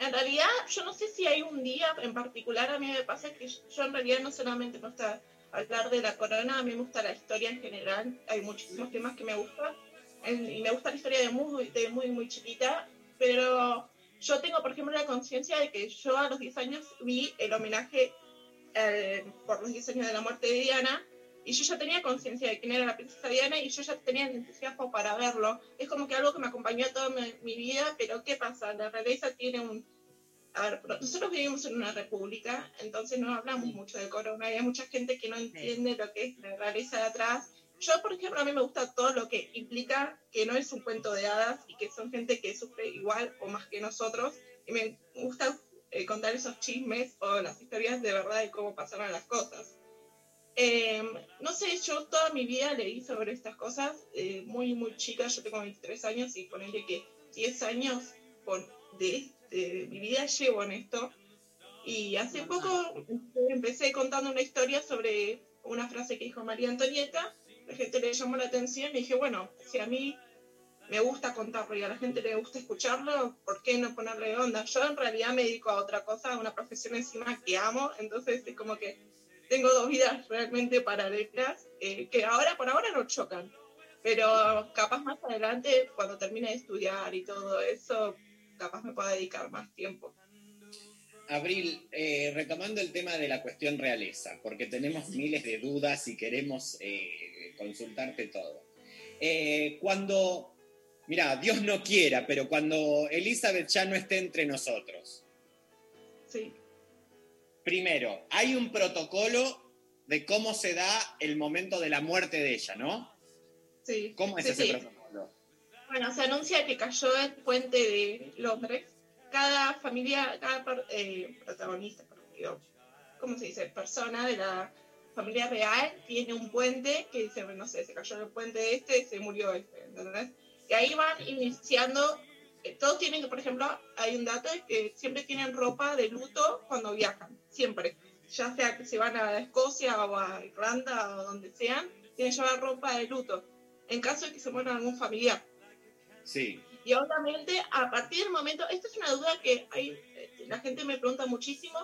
En realidad, yo no sé si hay un día en particular, a mí me pasa que yo en realidad no solamente me gusta hablar de la corona, a mí me gusta la historia en general, hay muchísimos temas que me gustan, y me gusta la historia de muy, de muy, muy chiquita, pero yo tengo, por ejemplo, la conciencia de que yo a los 10 años vi el homenaje eh, por los 10 años de la muerte de Diana, y yo ya tenía conciencia de quién era la princesa Diana y yo ya tenía el entusiasmo para verlo. Es como que algo que me acompañó toda mi, mi vida, pero ¿qué pasa? La realeza tiene un... A ver, nosotros vivimos en una república, entonces no hablamos mucho de corona, hay mucha gente que no entiende lo que es la realeza de atrás. Yo, por ejemplo, a mí me gusta todo lo que implica que no es un cuento de hadas y que son gente que sufre igual o más que nosotros, y me gusta eh, contar esos chismes o las historias de verdad de cómo pasaron las cosas. Eh, no sé, yo toda mi vida leí sobre estas cosas, eh, muy, muy chica, yo tengo 23 años y ponerle que 10 años por, de, de mi vida llevo en esto. Y hace poco empecé contando una historia sobre una frase que dijo María Antonieta, la gente le llamó la atención y dije, bueno, si a mí me gusta contarlo y a la gente le gusta escucharlo, ¿por qué no ponerle onda? Yo en realidad me dedico a otra cosa, a una profesión encima que amo, entonces es como que tengo dos vidas realmente paralelas, eh, que ahora por ahora no chocan, pero capaz más adelante, cuando termine de estudiar y todo eso, capaz me pueda dedicar más tiempo. Abril, eh, retomando el tema de la cuestión realeza, porque tenemos miles de dudas y queremos eh, consultarte todo. Eh, cuando, mira, Dios no quiera, pero cuando Elizabeth ya no esté entre nosotros, Sí. Primero, hay un protocolo de cómo se da el momento de la muerte de ella, ¿no? Sí. ¿Cómo es Sí, ese sí. protocolo? Bueno, se anuncia que cayó el puente de Londres. Cada familia, cada eh, protagonista, ¿cómo se dice? Persona de la familia real tiene un puente que dice, no sé, se cayó el puente de este, se murió este, ¿entendés? Y ahí van iniciando, todos tienen que, por ejemplo, hay un dato es que siempre tienen ropa de luto cuando viajan, siempre. Ya sea que se van a Escocia o a Irlanda o donde sean, tienen que llevar ropa de luto. En caso de que se muera algún familiar. Sí. Y obviamente, a partir del momento, esta es una duda que hay, eh, la gente me pregunta muchísimo,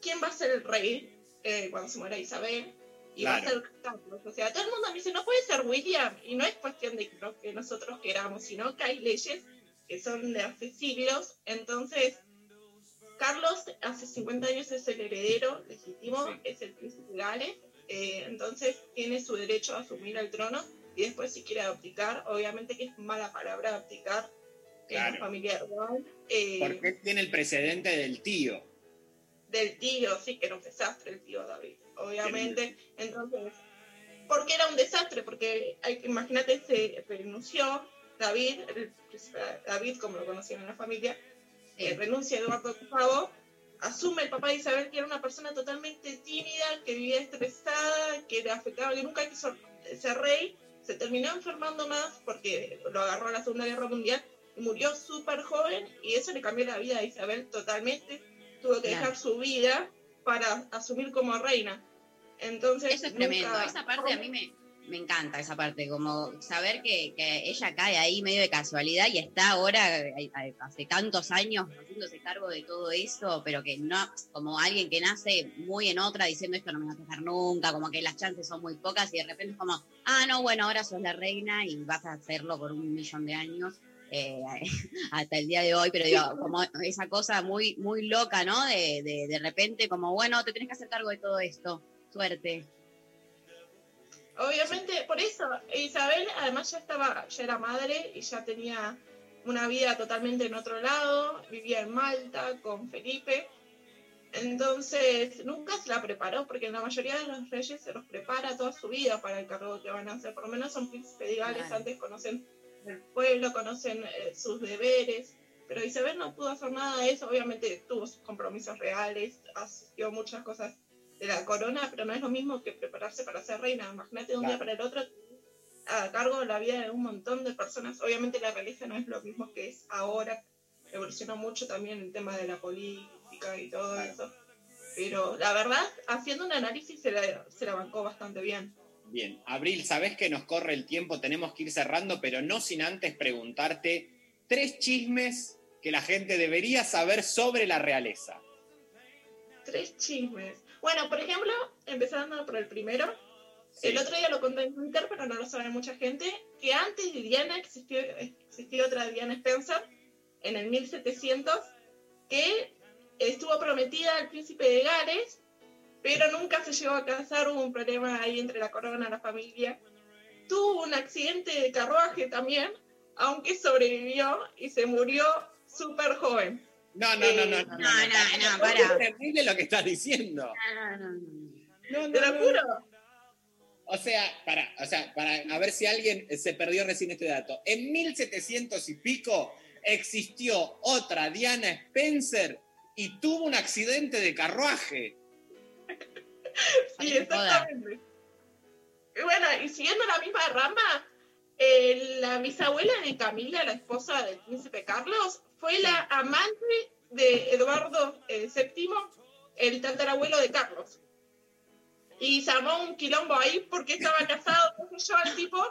¿quién va a ser el rey eh, cuando se muera Isabel? Y va a Claro. ser Carlos. O sea, todo el mundo me dice, no puede ser William. Y no es cuestión de lo que nosotros queramos, sino que hay leyes que son de hace siglos. Entonces, Carlos hace 50 años es el heredero legítimo, es el príncipe Gales. eh, entonces, tiene su derecho a asumir el trono y después si quiere abdicar, obviamente que es mala palabra abdicar en Claro. la familia real, eh, Porque tiene el precedente del tío. del tío, sí que era un desastre el tío David, obviamente, entonces porque era un desastre, porque hay que- imagínate, se renunció David, el príncipe David, como lo conocían en la familia, eh, renuncia Eduardo Pavo, asume el papá de Isabel, que era una persona totalmente tímida, que vivía estresada, que le afectaba, que nunca quiso ser rey, se terminó enfermando más porque lo agarró a la Segunda Guerra Mundial y murió súper joven y eso le cambió la vida a Isabel totalmente. Tuvo que Claro. dejar su vida para asumir como reina. Entonces, Eso es tremendo. Esa parte a mí me, me encanta, esa parte, como saber que, que ella cae ahí medio de casualidad y está ahora, eh, eh, hace tantos años, haciéndose cargo de todo eso, pero que no, como alguien que nace muy en otra, diciendo esto no me va a tocar nunca, como que las chances son muy pocas y de repente es como, ah, no, bueno, ahora sos la reina y vas a hacerlo por un millón de años. eh, hasta el día de hoy, pero digo, como esa cosa muy, muy loca, ¿no? De, de, de repente, como, bueno, te tenés que hacer cargo de todo esto. Suerte. Obviamente, por eso, Isabel además ya estaba, ya era madre y ya tenía una vida totalmente en otro lado, vivía en Malta con Felipe, entonces nunca se la preparó, porque la mayoría de los reyes se los prepara toda su vida para el cargo que van a hacer, por lo menos son príncipes de Gales, antes conocen el pueblo, conocen eh, sus deberes, pero Isabel no pudo hacer nada de eso, obviamente tuvo sus compromisos reales, asistió a muchas cosas de la corona, pero no es lo mismo que prepararse para ser reina. Imagínate de un día para el otro a cargo de la vida de un montón de personas. Obviamente la realeza no es lo mismo que es ahora. Evolucionó mucho también el tema de la política y todo eso. Pero la verdad, haciendo un análisis se la, se la bancó bastante bien. Bien, Abril, sabés que nos corre el tiempo, tenemos que ir cerrando, pero no sin antes preguntarte tres chismes que la gente debería saber sobre la realeza. Tres chismes. Bueno, por ejemplo, empezando por el primero, Sí. el otro día lo conté en Twitter, pero no lo sabe mucha gente, que antes de Diana existió, existió otra Diana Spencer, en el 1700, que estuvo prometida al príncipe de Gales, pero nunca se llegó a casar, hubo un problema ahí entre la corona y la familia. Tuvo un accidente de carruaje también, aunque sobrevivió y se murió súper joven. No, no, no, no, Eh, no, no, no. Es terrible lo que estás diciendo. No, no, no. No, no, Te lo no. juro. O sea, para, o sea, para a ver si alguien se perdió recién este dato. En 1700 y pico existió otra Diana Spencer y tuvo un accidente de carruaje. Sí, exactamente. Y bueno, y siguiendo la misma rama, eh, la bisabuela de Camila, la esposa del príncipe Carlos, fue la amante de Eduardo eh, VII, el tatarabuelo de Carlos. Y se armó un quilombo ahí porque estaba casado, qué sé yo, el tipo,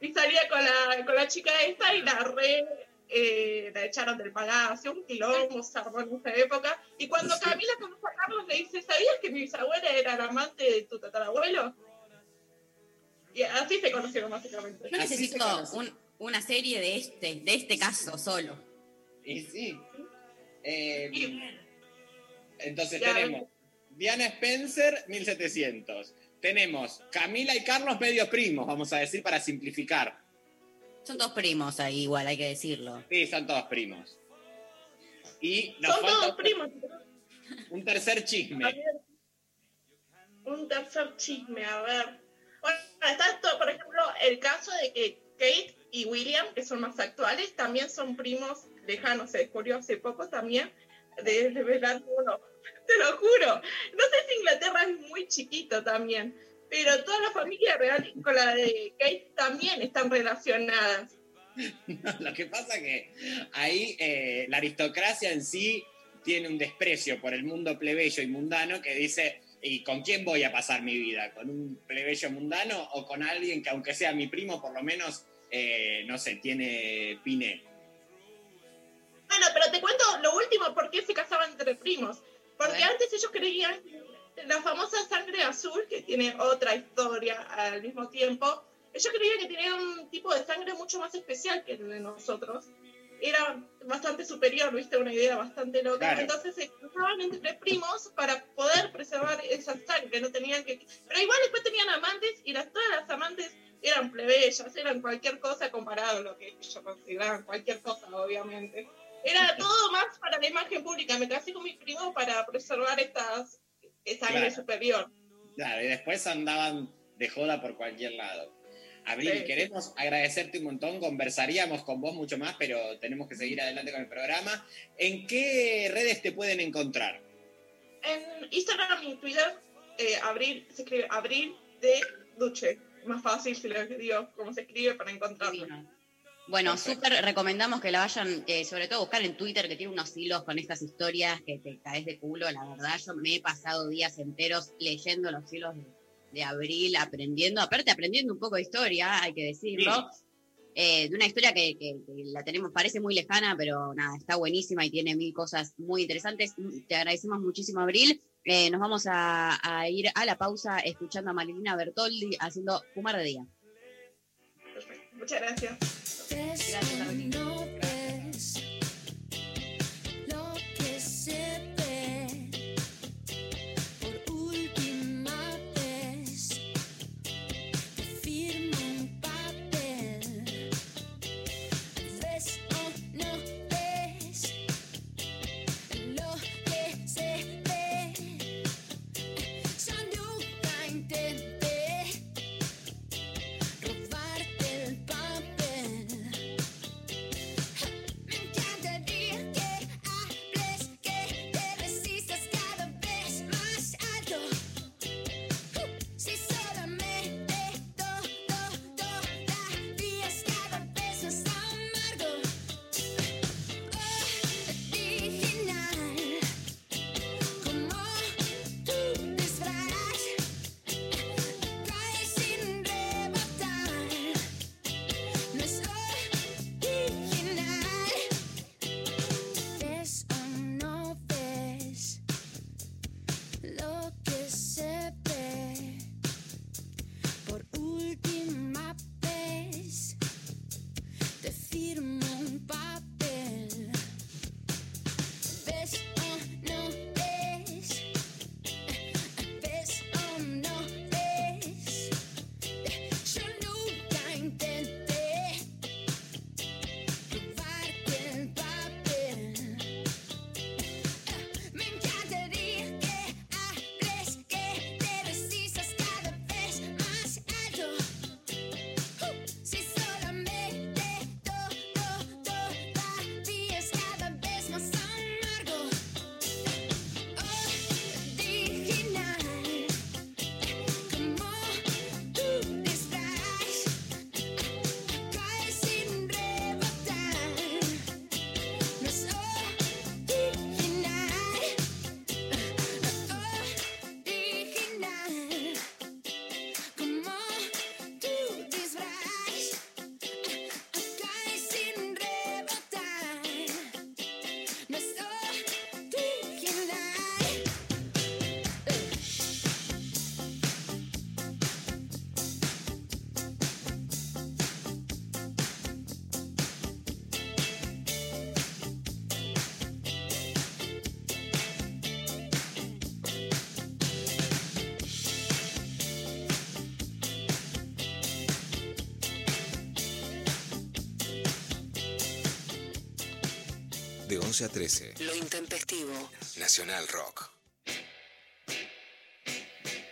y salía con la, con la chica esta y la re... eh, la echaron del palacio, un quilombo se armó en esa época. Y cuando Camila conoce a Carlos le dice, ¿sabías que mi bisabuela era la amante de tu tatarabuelo? Y así se conocieron básicamente. Yo necesito un- una serie de este, de este caso solo. Y sí. Eh, entonces Ya, tenemos Diana Spencer, 1700. Tenemos Camila y Carlos medio primos, vamos a decir para simplificar. Son dos primos ahí, igual, hay que decirlo. Sí, son todos primos. Y nos Son falta todos primos. un tercer chisme. Ver, un tercer chisme, a ver. Bueno, está esto, por ejemplo, el caso de que Kate y William, que son más actuales, también son primos lejanos, se descubrió hace poco también, de revelar uno. Te lo juro. No sé si Inglaterra es muy chiquito también, pero toda la familia real con la de Kate también están relacionadas. Lo que pasa que ahí eh, la aristocracia en sí tiene un desprecio por el mundo plebeyo y mundano que dice, ¿y con quién voy a pasar mi vida? ¿Con un plebeyo mundano o con alguien que aunque sea mi primo, por lo menos, eh, no sé, tiene piné? Bueno, pero te cuento lo último, por qué se casaban entre primos. Porque antes ellos creían la famosa sangre azul, que tiene otra historia al mismo tiempo. Ellos creían que tenían un tipo de sangre mucho más especial que el de nosotros. Era bastante superior, viste, una idea bastante loca. Claro. Entonces se casaban entre primos para poder preservar esa sangre. No tenían que. Pero igual después tenían amantes y las, todas las amantes eran plebeyas, eran cualquier cosa comparado a lo que ellos consideraban cualquier cosa, obviamente. Era todo más para la imagen pública. Me casé con mi primo para preservar estas esta sangre Claro. superior. Claro, y después andaban de joda por cualquier lado. Abril, Sí. queremos agradecerte un montón, conversaríamos con vos mucho más, pero tenemos que seguir adelante con el programa. ¿En qué redes te pueden encontrar? En Instagram y Twitter, eh, Abril, se escribe Abril de Duche. Más fácil si lo digo cómo se escribe para encontrarlo. Bueno, súper recomendamos que la vayan, eh, sobre todo buscar en Twitter, que tiene unos hilos con estas historias que te caes de culo, la verdad. Yo me he pasado días enteros leyendo los hilos de, de abril, aprendiendo, aparte aprendiendo un poco de historia, hay que decirlo. Eh, de una historia que, que- que la tenemos, parece muy lejana, pero nada, está buenísima y tiene mil cosas muy interesantes. Te agradecemos muchísimo, Abril. Eh, nos vamos a, a ir a la pausa escuchando a Marilina Bertoldi haciendo Fumar de Día. Muchas gracias. No 11 a 13. Lo intempestivo. Nacional Rock.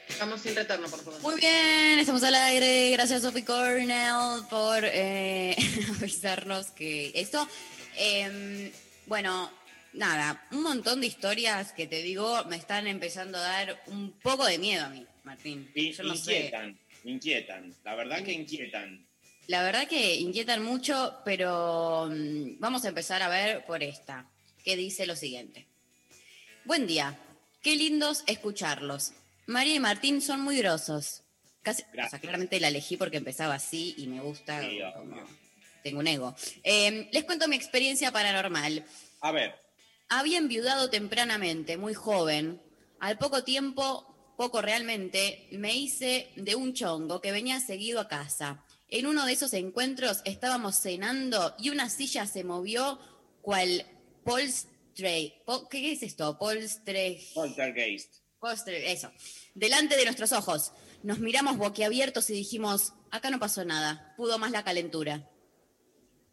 Estamos sin retorno, por favor. Muy bien, estamos al aire. Gracias, Sophie Cornell, por eh, avisarnos que esto. em, bueno, nada, un montón de historias que te digo me están empezando a dar un poco de miedo a mí, Martín. Y- Yo no sé. inquietan, inquietan. La verdad que inquietan. La verdad que inquietan mucho, pero mm, vamos a empezar a ver por esta, que dice lo siguiente. Buen día, qué lindos escucharlos. María y Martín son muy grosos. Casi, o sea, claramente la elegí porque empezaba así y me gusta. Sí, como- tengo un ego. Eh, les cuento mi experiencia paranormal. A ver, Había enviudado tempranamente, muy joven. Al poco tiempo, poco realmente, me hice de un chongo que venía seguido a casa. En uno de esos encuentros estábamos cenando y una silla se movió cual polstre... po- ¿Qué es esto? Polstre... Poltergeist. Polstre, eso. Delante de nuestros ojos. Nos miramos boquiabiertos y dijimos, acá no pasó nada, pudo más la calentura.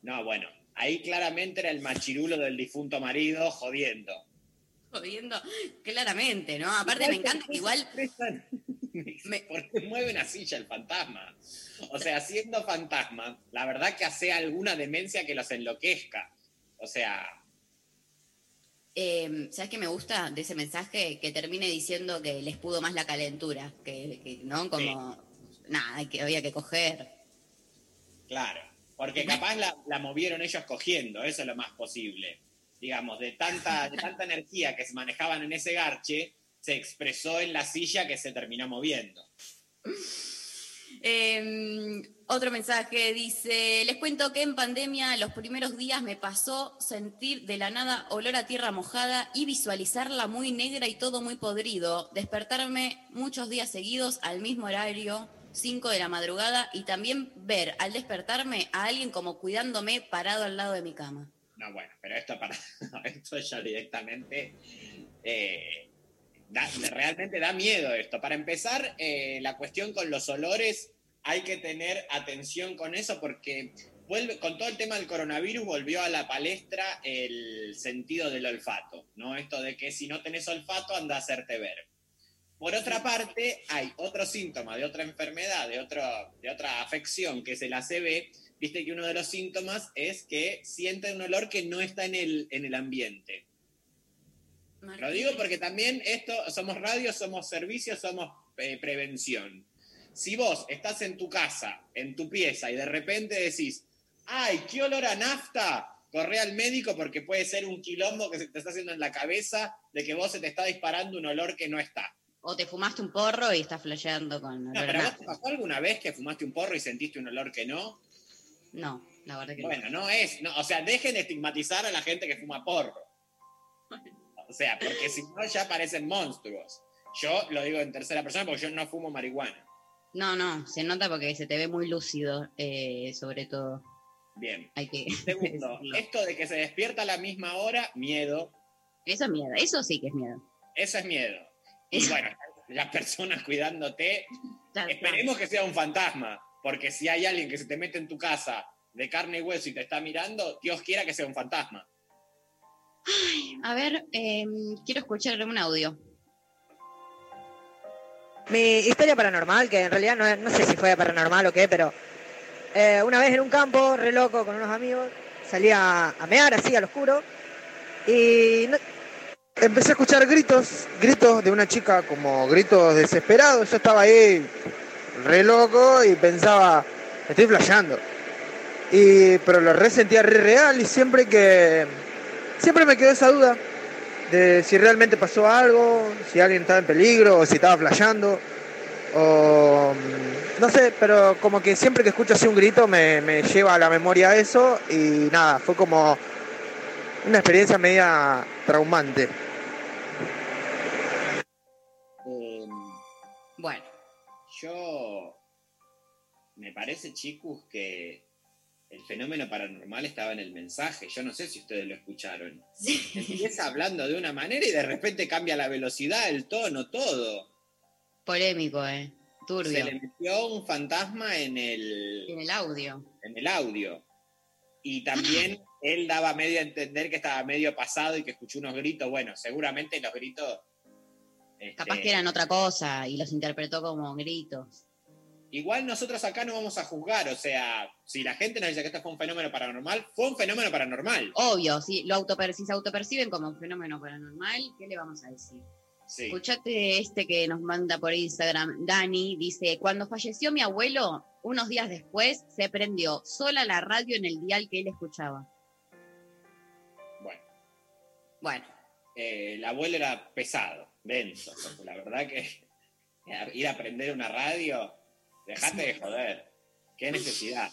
No, bueno, ahí claramente era el machirulo del difunto marido jodiendo. jodiendo claramente, ¿no? Aparte me encanta que igual... ¿Por qué mueve una silla el fantasma? O sea, siendo fantasma, la verdad que hace alguna demencia que los enloquezca. O sea, Eh, ¿Sabes qué me gusta de ese mensaje? Que termine diciendo que les pudo más la calentura, que, que, ¿no? Como, nada, que había que coger. claro. Porque capaz la, la movieron ellos cogiendo, eso es lo más posible. Digamos, de tanta, de tanta energía que se manejaban en ese garche, se expresó en la silla que se terminó moviendo. Eh, otro mensaje dice, les cuento que en pandemia los primeros días me pasó sentir de la nada olor a tierra mojada y visualizarla muy negra y todo muy podrido, despertarme muchos días seguidos al mismo horario, 5 de la madrugada, y también ver al despertarme a alguien como cuidándome parado al lado de mi cama. No, bueno, pero esto para esto ya directamente eh, da- realmente da miedo esto. Para empezar, eh, la cuestión con los olores, hay que tener atención con eso porque vuelve, con todo el tema del coronavirus volvió a la palestra el sentido del olfato, ¿no? Esto de que si no tenés olfato, anda a hacerte ver. Por otra parte, hay otro síntoma de otra enfermedad, de, otro, de otra afección que es el ACV. Viste que uno de los síntomas es que sienten un olor que no está en el, en el ambiente. Lo digo porque también esto, somos radio, somos servicios, somos eh, prevención. Si vos estás en tu casa, en tu pieza, y de repente decís, ay, qué olor a nafta, corre al médico porque puede ser un quilombo que se te está haciendo en la cabeza de que vos se te está disparando un olor que no está. O te fumaste un porro y estás flasheando con olor No, a pero ¿a vos nafta. te pasó alguna vez que fumaste un porro y sentiste un olor que no? No, la verdad que no. Bueno, no es, no, o sea, dejen de estigmatizar a la gente que fuma porro. O sea, porque si no ya parecen monstruos. Yo lo digo en tercera persona porque yo no fumo marihuana. No, no, se nota porque se te ve muy lúcido, eh, sobre todo. Bien. Hay que... Segundo, esto de que se despierta a la misma hora, miedo. Eso es miedo, eso sí que es miedo. Eso es miedo. Y bueno, las personas cuidándote, esperemos que sea un fantasma, porque si hay alguien que se te mete en tu casa de carne y hueso y te está mirando, Dios quiera que sea un fantasma. A ver, eh, quiero escuchar un audio. Mi historia paranormal, que en realidad no, no sé si fue paranormal o qué, pero eh, una vez en un campo, re loco, con unos amigos, salía a mear así al oscuro y Empecé a escuchar gritos, gritos de una chica como gritos desesperados. Yo estaba ahí re loco y pensaba, estoy flasheando. Y, pero lo resentía re real y siempre que... Siempre me quedó esa duda de si realmente pasó algo, si alguien estaba en peligro o si estaba flasheando. O mm, no sé, pero como que siempre que escucho así un grito me, lleva a la memoria eso y nada, fue como una experiencia media traumante. Eh, Bueno. Yo. Me parece, chicos, que el fenómeno paranormal estaba en el mensaje. Yo no sé si ustedes lo escucharon. Empieza hablando de una manera y de repente cambia la velocidad, el tono, todo. Polémico, ¿eh? Turbio. Se le metió un fantasma en el, En el audio. en el audio. Y también él daba medio a entender que estaba medio pasado y que escuchó unos gritos. Bueno, seguramente los gritos. Capaz este, que eran otra cosa y los interpretó como gritos. Igual nosotros acá no vamos a juzgar, o sea, si la gente nos dice que esto fue un fenómeno paranormal, fue un fenómeno paranormal. Obvio, si, lo autoper si se autoperciben como un fenómeno paranormal, ¿qué le vamos a decir? Sí. Escuchate este que nos manda por Instagram, Dani, dice, cuando falleció mi abuelo, unos días después se prendió sola la radio en el dial que él escuchaba. Bueno. Bueno. Eh, el abuelo era pesado, denso, la verdad que ir a prender una radio, dejate de joder. Qué necesidad.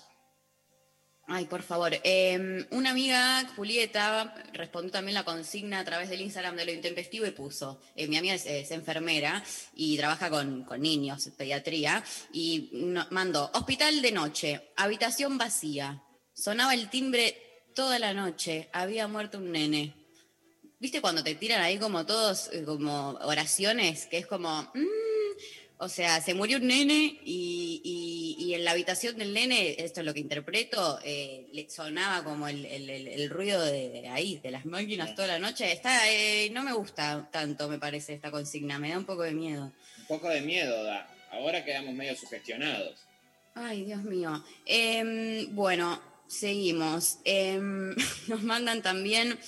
Ay, por favor. Eh, una amiga, Julieta, respondió también la consigna a través del Instagram de lo intempestivo y puso, eh, mi amiga es, es enfermera y trabaja con, con niños, pediatría, y no- mandó, hospital de noche, habitación vacía, sonaba el timbre toda la noche, había muerto un nene. ¿Viste cuando te tiran ahí como todos, eh, como oraciones, que es como, mm, o sea, se murió un nene y, y- y en, la habitación del nene, esto es lo que interpreto, eh, le sonaba como el, el- el- el ruido de, de ahí, de las máquinas toda la noche. Está, eh, no me gusta tanto, me parece, esta consigna, me da un poco de miedo. Un poco de miedo da. Ahora quedamos medio sugestionados. Ay, Dios mío. Em, bueno, seguimos. Em, nos mandan también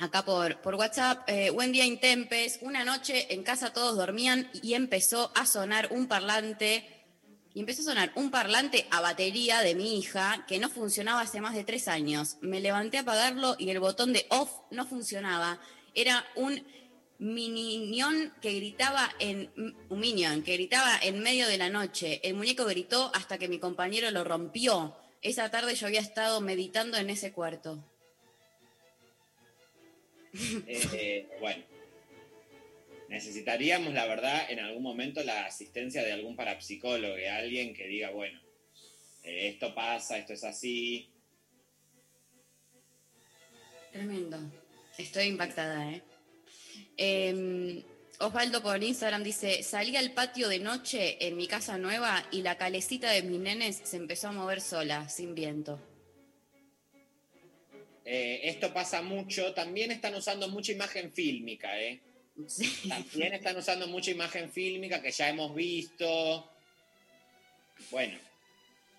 acá por, WhatsApp, eh, buen día Intempes, una noche en casa todos dormían y empezó a sonar un parlante, y empezó a sonar un parlante a batería de mi hija que no funcionaba hace más de tres años. Me levanté a apagarlo y el botón de off no funcionaba. Era un minion que gritaba en un minion que gritaba en medio de la noche. El muñeco gritó hasta que mi compañero lo rompió. Esa tarde yo había estado meditando en ese cuarto. Eh, bueno, necesitaríamos, la verdad, en algún momento la asistencia de algún parapsicólogo, alguien que diga, bueno, eh, esto pasa, esto es así. Tremendo. Estoy impactada, ¿eh? Eh, Osvaldo por Instagram dice, salí al patio de noche en mi casa nueva y la calecita de mis nenes se empezó a mover sola, sin viento. Eh, esto pasa mucho. También están usando mucha imagen fílmica, ¿eh? También están usando mucha imagen fílmica que ya hemos visto. Bueno,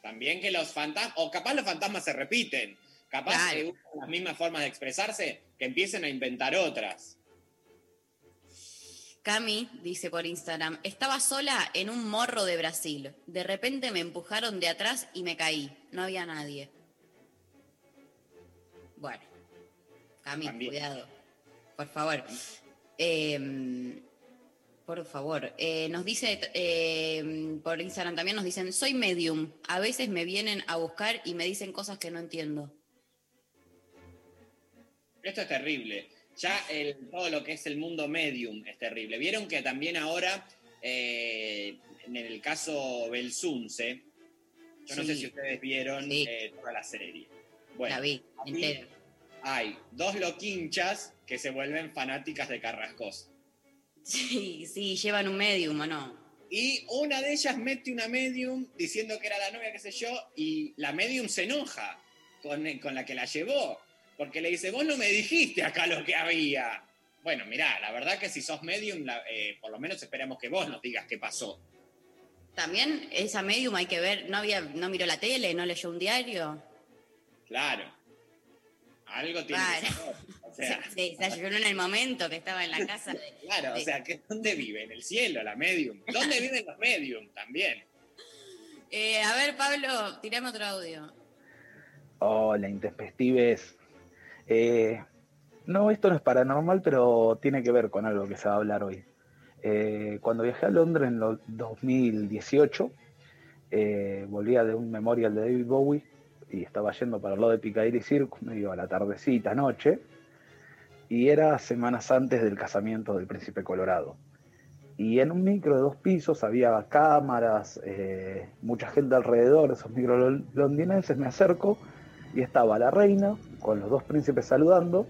también que los fantasmas, o capaz los fantasmas se repiten. Capaz Claro. que usan las mismas formas de expresarse, que empiecen a inventar otras. Cami dice por Instagram, estaba sola en un morro de Brasil. De repente me empujaron de atrás y me caí. No había nadie. Bueno, Cami, cuidado. Por favor. Eh, por favor. Eh, nos dice eh, por Instagram también, nos dicen, soy medium. A veces me vienen a buscar y me dicen cosas que no entiendo. Esto es terrible. Ya el- todo lo que es el mundo medium es terrible. Vieron que también ahora, eh, en el caso Belsunce, yo no sé si ustedes vieron eh, toda la serie. Bueno, La vi, entera. Hay dos loquinchas que se vuelven fanáticas de Carrascosa. Sí, sí, llevan un medium o no. Y una de ellas mete una medium diciendo que era la novia, qué sé yo, y la medium se enoja con, con la que la llevó, porque le dice, vos no me dijiste acá lo que había. Bueno, mirá, la verdad que si sos medium, la- eh, por lo menos esperamos que vos nos digas qué pasó. También esa medium hay que ver, no había, no miró la tele, no leyó un diario. Claro. Algo tiene Claro. que saber. O sea, se ayunó en el momento que estaba en la casa. de- claro, o sea, ¿qué- ¿dónde vive? ¿En el cielo, la medium? ¿Dónde viven los medium también? Eh, a ver, Pablo, tirame otro audio. Hola, intempestives. Eh, no, esto no es paranormal, pero tiene que ver con algo que se va a hablar hoy. Eh, cuando viajé a Londres en el 2018, eh, volvía de un memorial de David Bowie y estaba yendo para el lado de Piccadilly Circus, medio a la tardecita, noche, y era semanas antes del casamiento del príncipe Colorado. Y en un micro de dos pisos había cámaras, eh, mucha gente alrededor, esos micros lon- londinenses, me acerco y estaba la reina con los dos príncipes saludando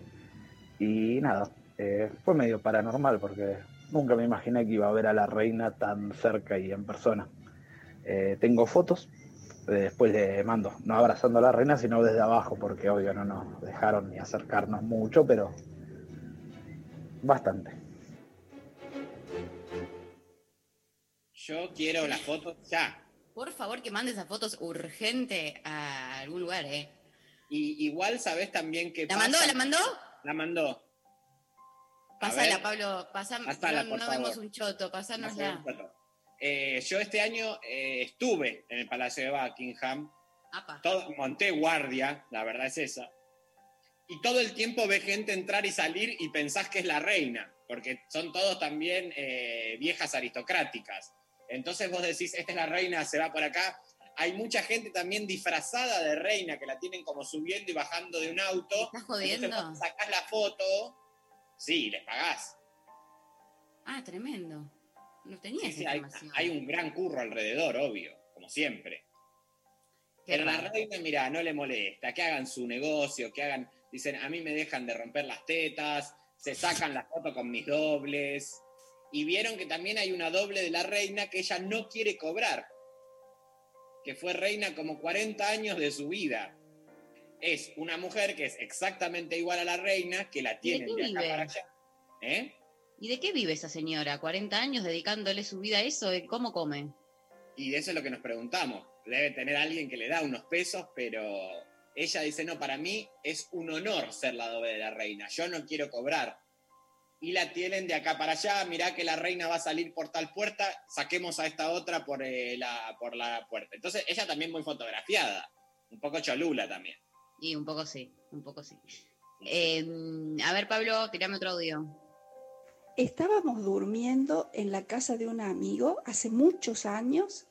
y nada, eh, fue medio paranormal porque nunca me imaginé que iba a ver a la reina tan cerca y en persona. Eh, tengo fotos, después le mando, no abrazando a la reina, sino desde abajo, porque obvio no nos dejaron ni acercarnos mucho, pero bastante. Yo quiero las fotos ya. Por favor, que mande esas fotos urgente a algún lugar, ¿eh? Y igual sabés también que ¿La mandó? ¿La mandó? La mandó. Pásala. Pablo. Pasa, Pasala, no por no favor. vemos un choto, pásanosla. Eh, yo este año eh, estuve en el Palacio de Buckingham, todo, monté guardia, la verdad es esa, y todo el tiempo ve gente entrar y salir y pensás que es la reina, porque son todos también eh, viejas aristocráticas. Entonces vos decís, esta es la reina, se va por acá. Hay mucha gente también disfrazada de reina que la tienen como subiendo y bajando de un auto. ¿Estás jodiendo? Entonces sacás la foto, sí, les pagás. Ah, tremendo. No tenía esa hay, información. hay un gran curro alrededor, obvio, como siempre. Qué Pero la reina, mira, no le molesta, que hagan su negocio, que hagan, dicen, a mí me dejan de romper las tetas, se sacan la foto con mis dobles. Y vieron que también hay una doble de la reina que ella no quiere cobrar. que fue reina como 40 años de su vida. Es una mujer que es exactamente igual a la reina, que la tienen de acá vive? para allá. ¿Eh? ¿Y de qué vive esa señora? ¿40 años dedicándole su vida a eso? ¿De ¿Cómo come? Y eso es lo que nos preguntamos. Debe tener alguien que le da unos pesos, pero ella dice, no, para mí es un honor ser la doble de la reina. Yo no quiero cobrar. Y la tienen de acá para allá, mirá que la reina va a salir por tal puerta, saquemos a esta otra por, eh, la, por la puerta. Entonces ella también muy fotografiada, un poco cholula también. Y un poco sí, un poco sí. Eh, a ver, Pablo, tirame otro audio. Estábamos durmiendo en la casa de un amigo hace muchos años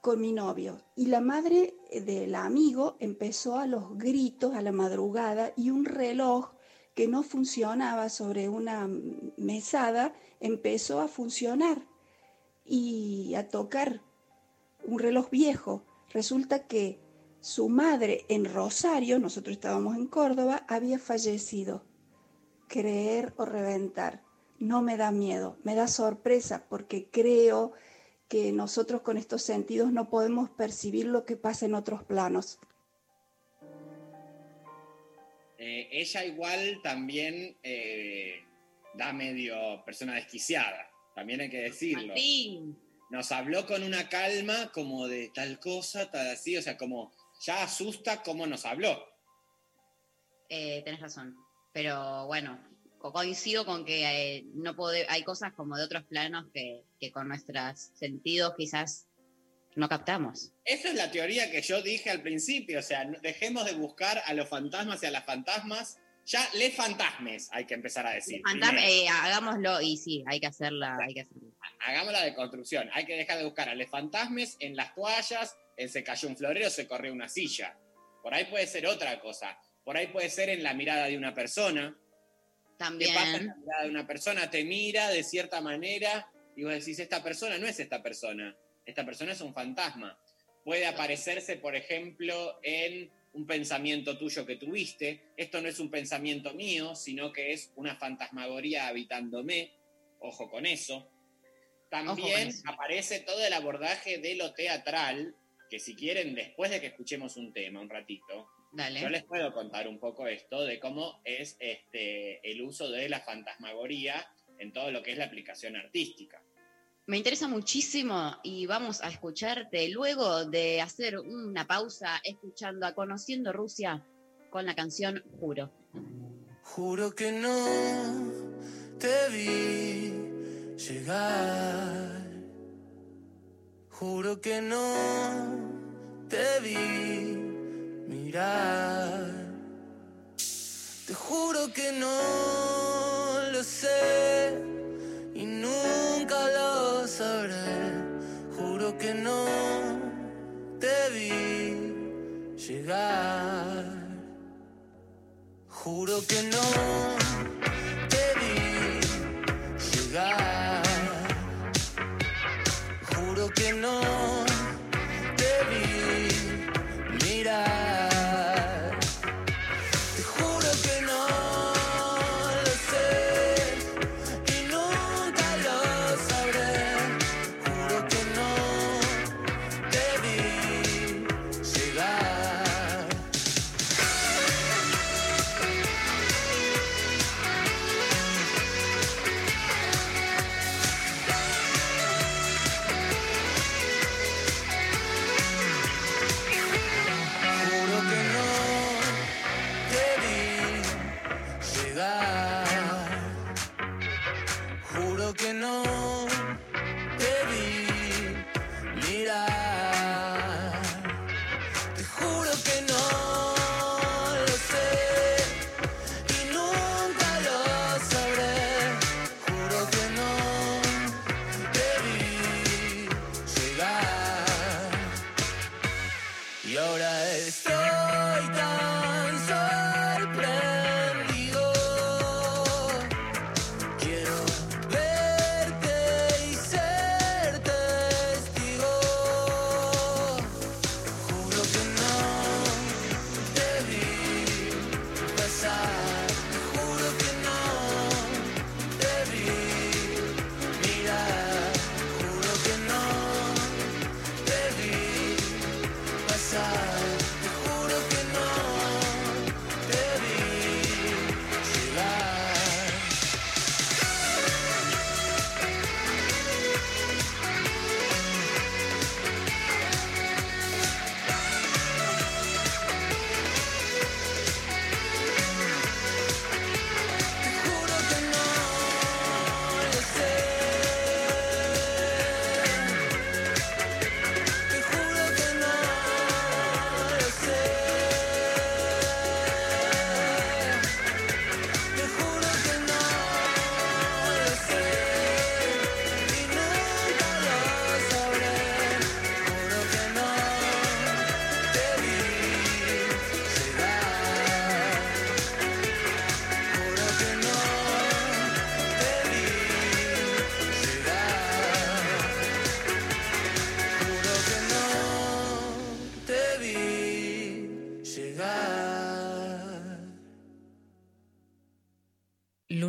con mi novio y la madre del amigo empezó a los gritos a la madrugada y un reloj que no funcionaba sobre una mesada empezó a funcionar y a tocar un reloj viejo. Resulta que su madre en Rosario, nosotros estábamos en Córdoba, había fallecido. Creer o reventar. No me da miedo, me da sorpresa porque creo que nosotros con estos sentidos no podemos percibir lo que pasa en otros planos. Eh, ella igual también eh, da medio persona desquiciada, también hay que decirlo. Martín. Nos habló con una calma como de tal cosa, tal así, o sea, como ya asusta cómo nos habló. Eh, tenés razón. Pero bueno, coincido con que eh, no pode- hay cosas como de otros planos que, que con nuestros sentidos quizás no captamos. Esa es la teoría que yo dije al principio, o sea, dejemos de buscar a los fantasmas y a las fantasmas, ya les fantasmes hay que empezar a decir. Fantasma- eh, hagámoslo y sí, hay que hacerla, hay que hacerla. Hagamos la deconstrucción, hay que dejar de buscar a los fantasmes en las toallas, en se cayó un florero, se corrió una silla. Por ahí puede ser otra cosa, por ahí puede ser en la mirada de una persona. También. ¿Qué pasa en la mirada de una persona? Te mira de cierta manera y vos decís, esta persona no es esta persona, esta persona es un fantasma. Puede aparecerse, por ejemplo, en un pensamiento tuyo que tuviste. Esto no es un pensamiento mío, sino que es una fantasmagoría habitándome. Ojo con eso. También eso. aparece todo el abordaje de lo teatral, que si quieren, después de que escuchemos un tema, un ratito, Dale. yo les puedo contar un poco esto de cómo es este, el uso de la fantasmagoría en todo lo que es la aplicación artística. Me interesa muchísimo y vamos a escucharte luego de hacer una pausa escuchando a Conociendo Rusia con la canción Juro. Juro que no te vi llegar. Juro que no te vi mirar. Te juro que no lo sé y nunca lo sabré. Juro que no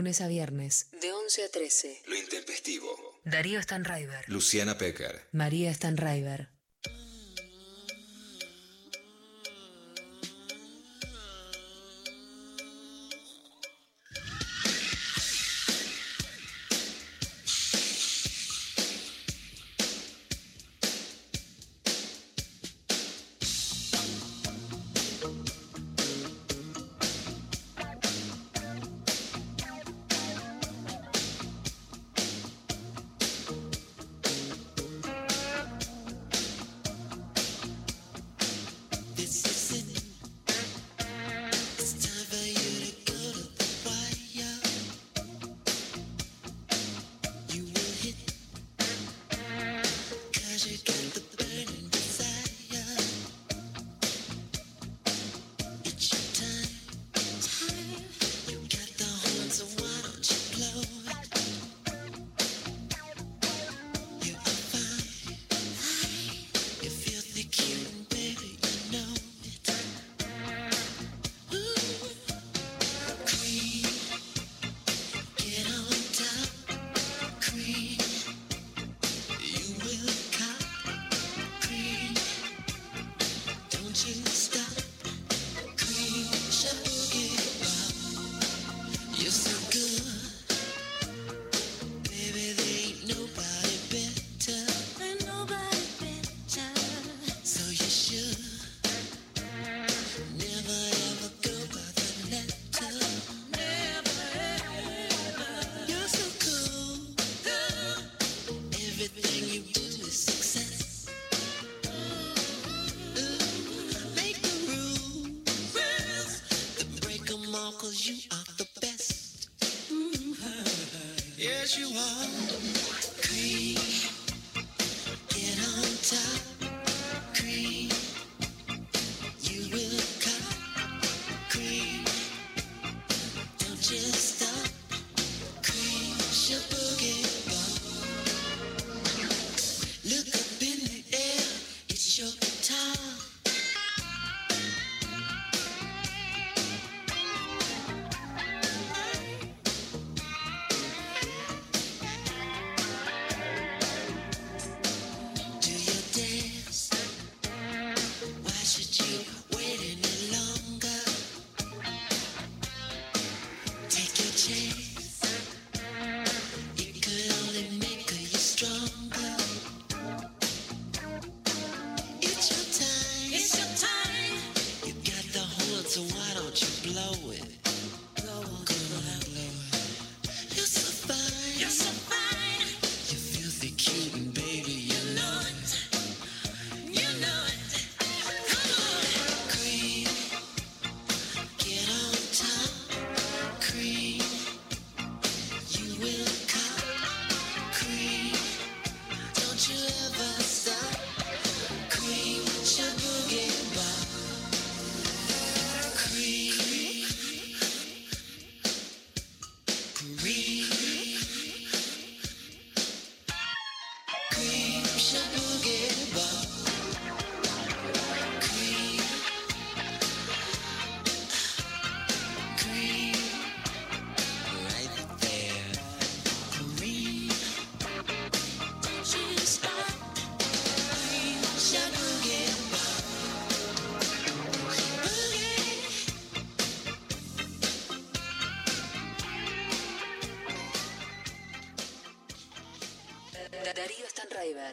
Lunes a viernes. De 11 a 13. Lo intempestivo. Darío Stanraiver. Luciana Pecker. María Stanraiver.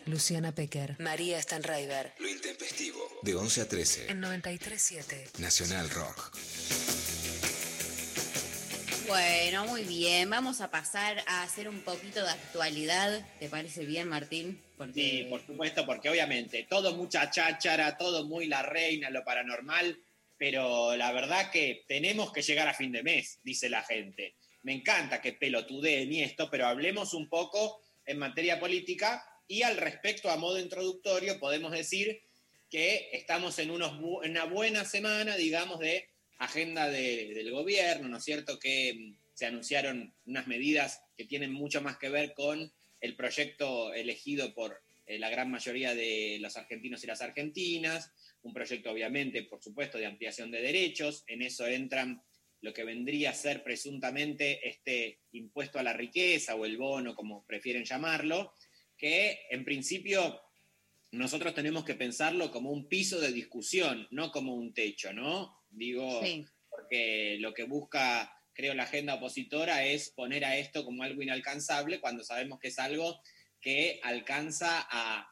Luciana Pecker. María Stanraiver. Lo intempestivo. De 11 a 13. En 93.7. Nacional Rock. Bueno, muy bien. Vamos a pasar a hacer un poquito de actualidad. ¿Te parece bien, Martín? Porque Sí, por supuesto, porque obviamente todo mucha cháchara, todo muy la reina, lo paranormal, pero la verdad que tenemos que llegar a fin de mes, dice la gente. Me encanta que pelotudeen y esto, pero hablemos un poco en materia política y al respecto, a modo introductorio, podemos decir que estamos en, unos bu- una buena semana, digamos, de agenda de- del gobierno, ¿no es cierto? Que mm, se anunciaron unas medidas que tienen mucho más que ver con el proyecto elegido por eh, la gran mayoría de los argentinos y las argentinas, un proyecto obviamente, por supuesto, de ampliación de derechos, en eso entran lo que vendría a ser presuntamente este impuesto a la riqueza o el bono, como prefieren llamarlo, que en principio nosotros tenemos que pensarlo como un piso de discusión, no como un techo, ¿no? Digo, Sí. porque lo que busca, creo, la agenda opositora es poner a esto como algo inalcanzable cuando sabemos que es algo que alcanza a,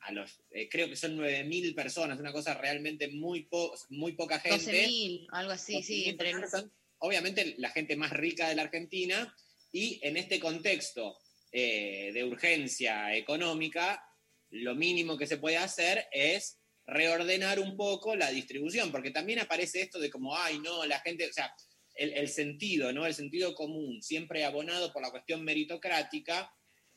a los, eh, creo que son 9.000 personas, una cosa realmente muy, po- muy poca gente. 12.000, algo así, sí, 12.000 entre son, obviamente la gente más rica de la Argentina y en este contexto eh, de urgencia económica, lo mínimo que se puede hacer es reordenar un poco la distribución, porque también aparece esto de como, ay, no, la gente, o sea, el, el sentido, ¿no? El sentido común, siempre abonado por la cuestión meritocrática,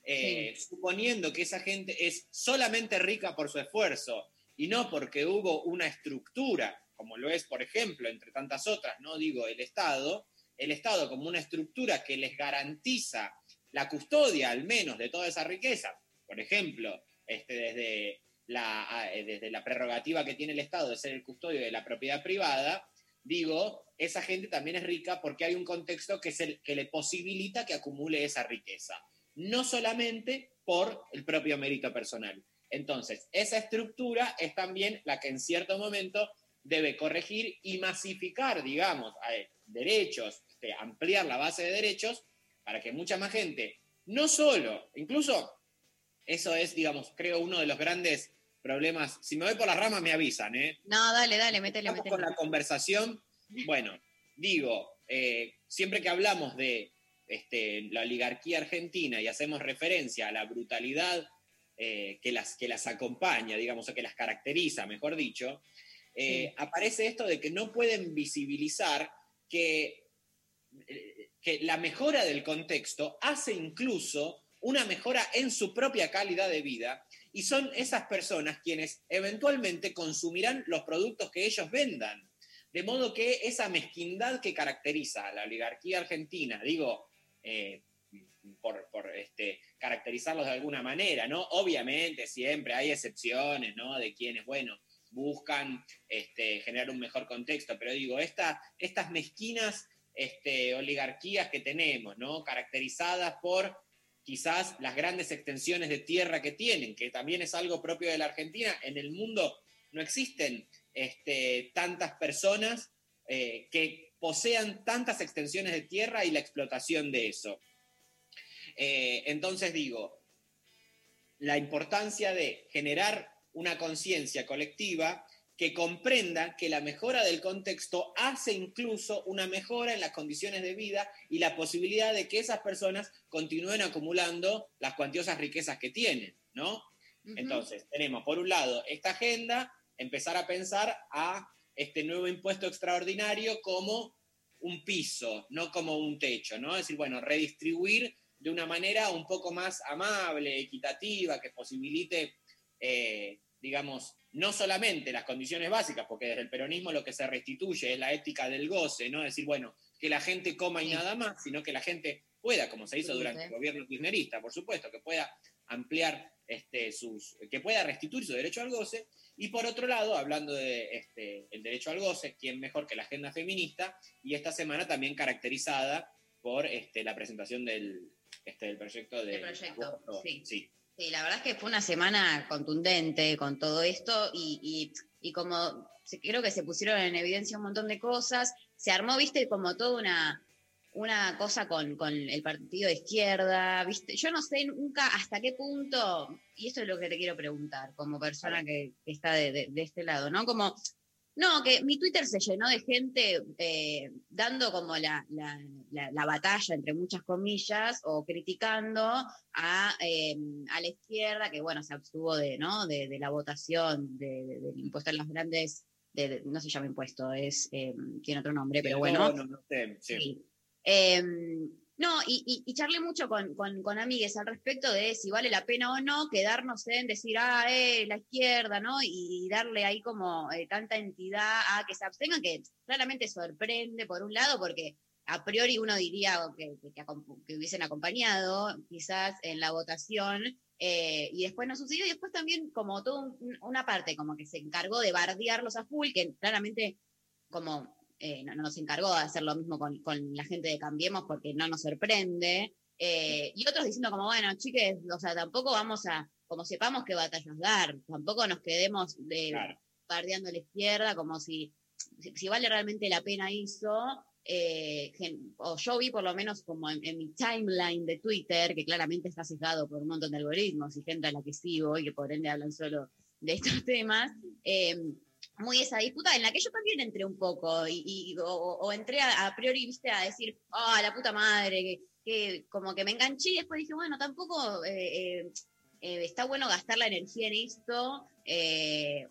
eh, suponiendo que esa gente es solamente rica por su esfuerzo y no porque hubo una estructura, como lo es, por ejemplo, entre tantas otras, no digo el Estado, el Estado como una estructura que les garantiza la custodia al menos de toda esa riqueza, por ejemplo, este, desde, la, a- eh, desde la prerrogativa que tiene el Estado de ser el custodio de la propiedad privada, digo, esa gente también es rica porque hay un contexto que le posibilita que acumule esa riqueza, no solamente por el propio mérito personal. Entonces, esa estructura es también la que en cierto momento debe corregir y masificar, digamos, eh, derechos, este, ampliar la base de derechos para que mucha más gente, no solo, incluso eso es, digamos, creo uno de los grandes problemas. Si me voy por las ramas me avisan, ¿eh? No, dale, dale, métele, métele. con la conversación. Bueno, digo, eh, siempre que hablamos de este, la oligarquía argentina y hacemos referencia a la brutalidad eh, que, las, que las acompaña, digamos, o que las caracteriza, mejor dicho, eh, aparece esto de que no pueden visibilizar que, que la mejora del contexto hace incluso una mejora en su propia calidad de vida y son esas personas quienes eventualmente consumirán los productos que ellos vendan. De modo que esa mezquindad que caracteriza a la oligarquía argentina, digo, eh, por, por, este, caracterizarlos de alguna manera, ¿no? Obviamente siempre hay excepciones, ¿no? De quienes, bueno, buscan este, generar un mejor contexto, pero digo, esta, estas mezquinas este, oligarquías que tenemos. Caracterizadas por quizás las grandes extensiones de tierra que tienen, que también es algo propio de la Argentina. En el mundo no existen este, tantas personas eh, que posean tantas extensiones de tierra y la explotación de eso. Eh, entonces digo, la importancia de generar una conciencia colectiva que comprenda que la mejora del contexto hace incluso una mejora en las condiciones de vida y la posibilidad de que esas personas continúen acumulando las cuantiosas riquezas que tienen, ¿no? Entonces, tenemos por un lado esta agenda, empezar a pensar a este nuevo impuesto extraordinario como un piso, no como un techo, ¿no? Es decir, bueno, redistribuir de una manera un poco más amable, equitativa, que posibilite, eh, digamos, no solamente las condiciones básicas, porque desde el peronismo lo que se restituye es la ética del goce, ¿no? Es decir, bueno, que la gente coma y nada más, sino que la gente pueda, como se hizo durante el gobierno kirchnerista, por supuesto, que pueda ampliar este, sus, que pueda restituir su derecho al goce. Y por otro lado, hablando de este, el derecho al goce, ¿quién mejor que la agenda feminista? Y esta semana también caracterizada por este, la presentación del, este, del proyecto de Del proyecto, aborto. sí. sí. Sí, la verdad es que fue una semana contundente con todo esto y, y- y como creo que se pusieron en evidencia un montón de cosas, se armó, viste, como toda una, una cosa con, con el partido de izquierda, viste, yo no sé nunca hasta qué punto, y esto es lo que te quiero preguntar como persona que, que está de, de- de este lado, ¿no? Como, no, que mi Twitter se llenó de gente eh, dando como la, la- la- la batalla, entre muchas comillas, o criticando a, eh, a la izquierda, que bueno, se abstuvo de, ¿no? de, de la votación de- de- del impuesto a las grandes, de- no se llama impuesto, es, eh, tiene otro nombre, pero bueno. No, no, no sé, sí. Sí. No, y, y, charlé mucho con, con, con amigues al respecto de si vale la pena o no quedarnos en decir, ah, eh, la izquierda, ¿no? Y, darle ahí como eh, tanta entidad a que se abstengan, que claramente sorprende por un lado, porque a priori uno diría que, que, hubiesen acompañado quizás en la votación, eh, y después no sucedió, y después también como toda una parte como que se encargó de bardearlos a full, que claramente como eh, no, no nos encargó de hacer lo mismo con, con la gente de Cambiemos porque no nos sorprende. Eh, y otros diciendo como, bueno, chiques, o sea, tampoco vamos a, como sepamos qué batallas dar, tampoco nos quedemos de, bardeando a la izquierda como si, si, si vale realmente la pena eso. eh, o yo vi por lo menos como en, en mi timeline de Twitter, que claramente está sesgado por un montón de algoritmos y gente a la que sigo y que por ende hablan solo de estos temas, eh, muy esa disputa en la que yo también entré un poco y, o, entré a, priori, viste, a decir, ah, la puta madre, que, como que me enganché y después dije, bueno, tampoco eh, eh, eh, está bueno gastar la energía en esto,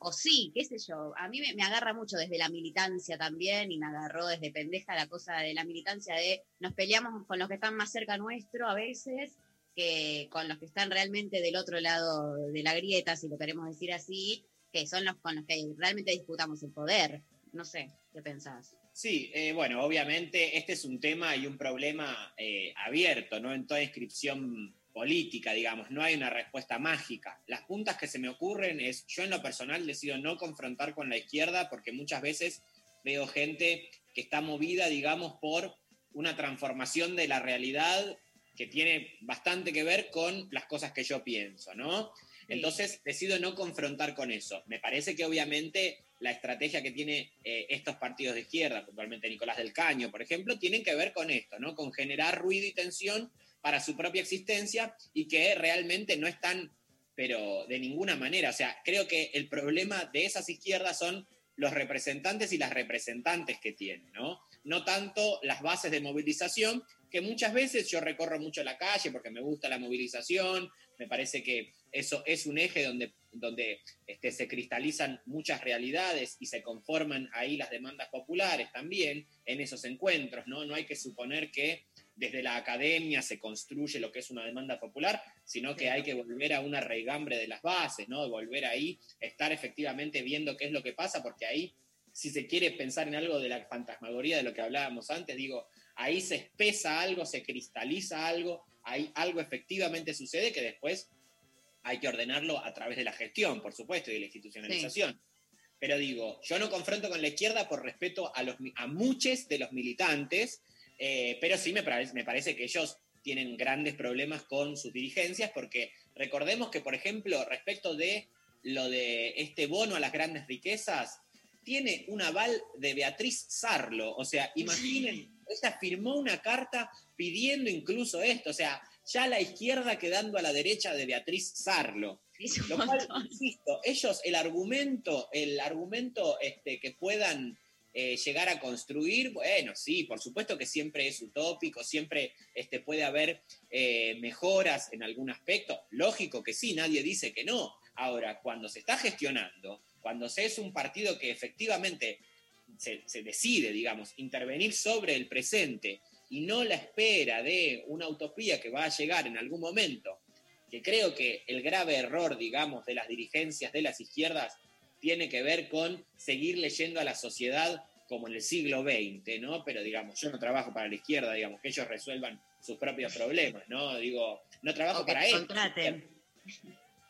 o sí, qué sé yo, a mí me, me agarra mucho desde la militancia también y me agarró desde pendeja la cosa de la militancia de nos peleamos con los que están más cerca nuestro a veces que con los que están realmente del otro lado de la grieta, si lo queremos decir así, que son los con los que realmente disputamos el poder. No sé, ¿qué pensás? Sí, eh, bueno, obviamente este es un tema y un problema eh, abierto, ¿no? En toda inscripción política, digamos, no hay una respuesta mágica. Las puntas que se me ocurren es, yo en lo personal decido no confrontar con la izquierda porque muchas veces veo gente que está movida, digamos, por una transformación de la realidad que tiene bastante que ver con las cosas que yo pienso, ¿no? Entonces decido no confrontar con eso. Me parece que obviamente la estrategia que tiene eh, estos partidos de izquierda, puntualmente Nicolás del Caño, por ejemplo, tienen que ver con esto, ¿no? Con generar ruido y tensión para su propia existencia y que realmente no están, pero de ninguna manera. O sea, creo que el problema de esas izquierdas son los representantes y las representantes que tienen, ¿no? No tanto las bases de movilización, que muchas veces yo recorro mucho la calle porque me gusta la movilización, me parece que eso es un eje donde, donde este, se cristalizan muchas realidades y se conforman ahí las demandas populares también en esos encuentros, ¿no? No hay que suponer que desde la academia se construye lo que es una demanda popular, sino que hay que volver a una raigambre de las bases, ¿no? Volver ahí, estar efectivamente viendo qué es lo que pasa, porque ahí, si se quiere pensar en algo de la fantasmagoría de lo que hablábamos antes, digo, ahí se espesa algo, se cristaliza algo, ahí algo efectivamente sucede que después hay que ordenarlo a través de la gestión, por supuesto, y de la institucionalización. Pero digo, yo no confronto con la izquierda por respeto a, los, a muchos de los militantes, eh, pero sí me me parece que ellos tienen grandes problemas con sus dirigencias, porque recordemos que, por ejemplo, respecto de lo de este bono a las grandes riquezas, tiene un aval de Beatriz Sarlo. O sea, imaginen, ella firmó una carta pidiendo incluso esto. O sea, ya la izquierda quedando a la derecha de Beatriz Sarlo. Lo cual, insisto, ellos, el argumento, el argumento este, que puedan eh, llegar a construir, bueno, sí, por supuesto que siempre es utópico, siempre este, puede haber eh, mejoras en algún aspecto. Lógico que sí, nadie dice que no. Ahora, cuando se está gestionando, cuando se es un partido que efectivamente se, se decide, digamos, intervenir sobre el presente y no la espera de una utopía que va a llegar en algún momento, que creo que el grave error, digamos, de las dirigencias de las izquierdas tiene que ver con seguir leyendo a la sociedad como en el siglo XX, ¿no? Pero digamos, yo no trabajo para la izquierda, digamos, que ellos resuelvan sus propios problemas, ¿no? Digo, no trabajo O que para ellos. contraten.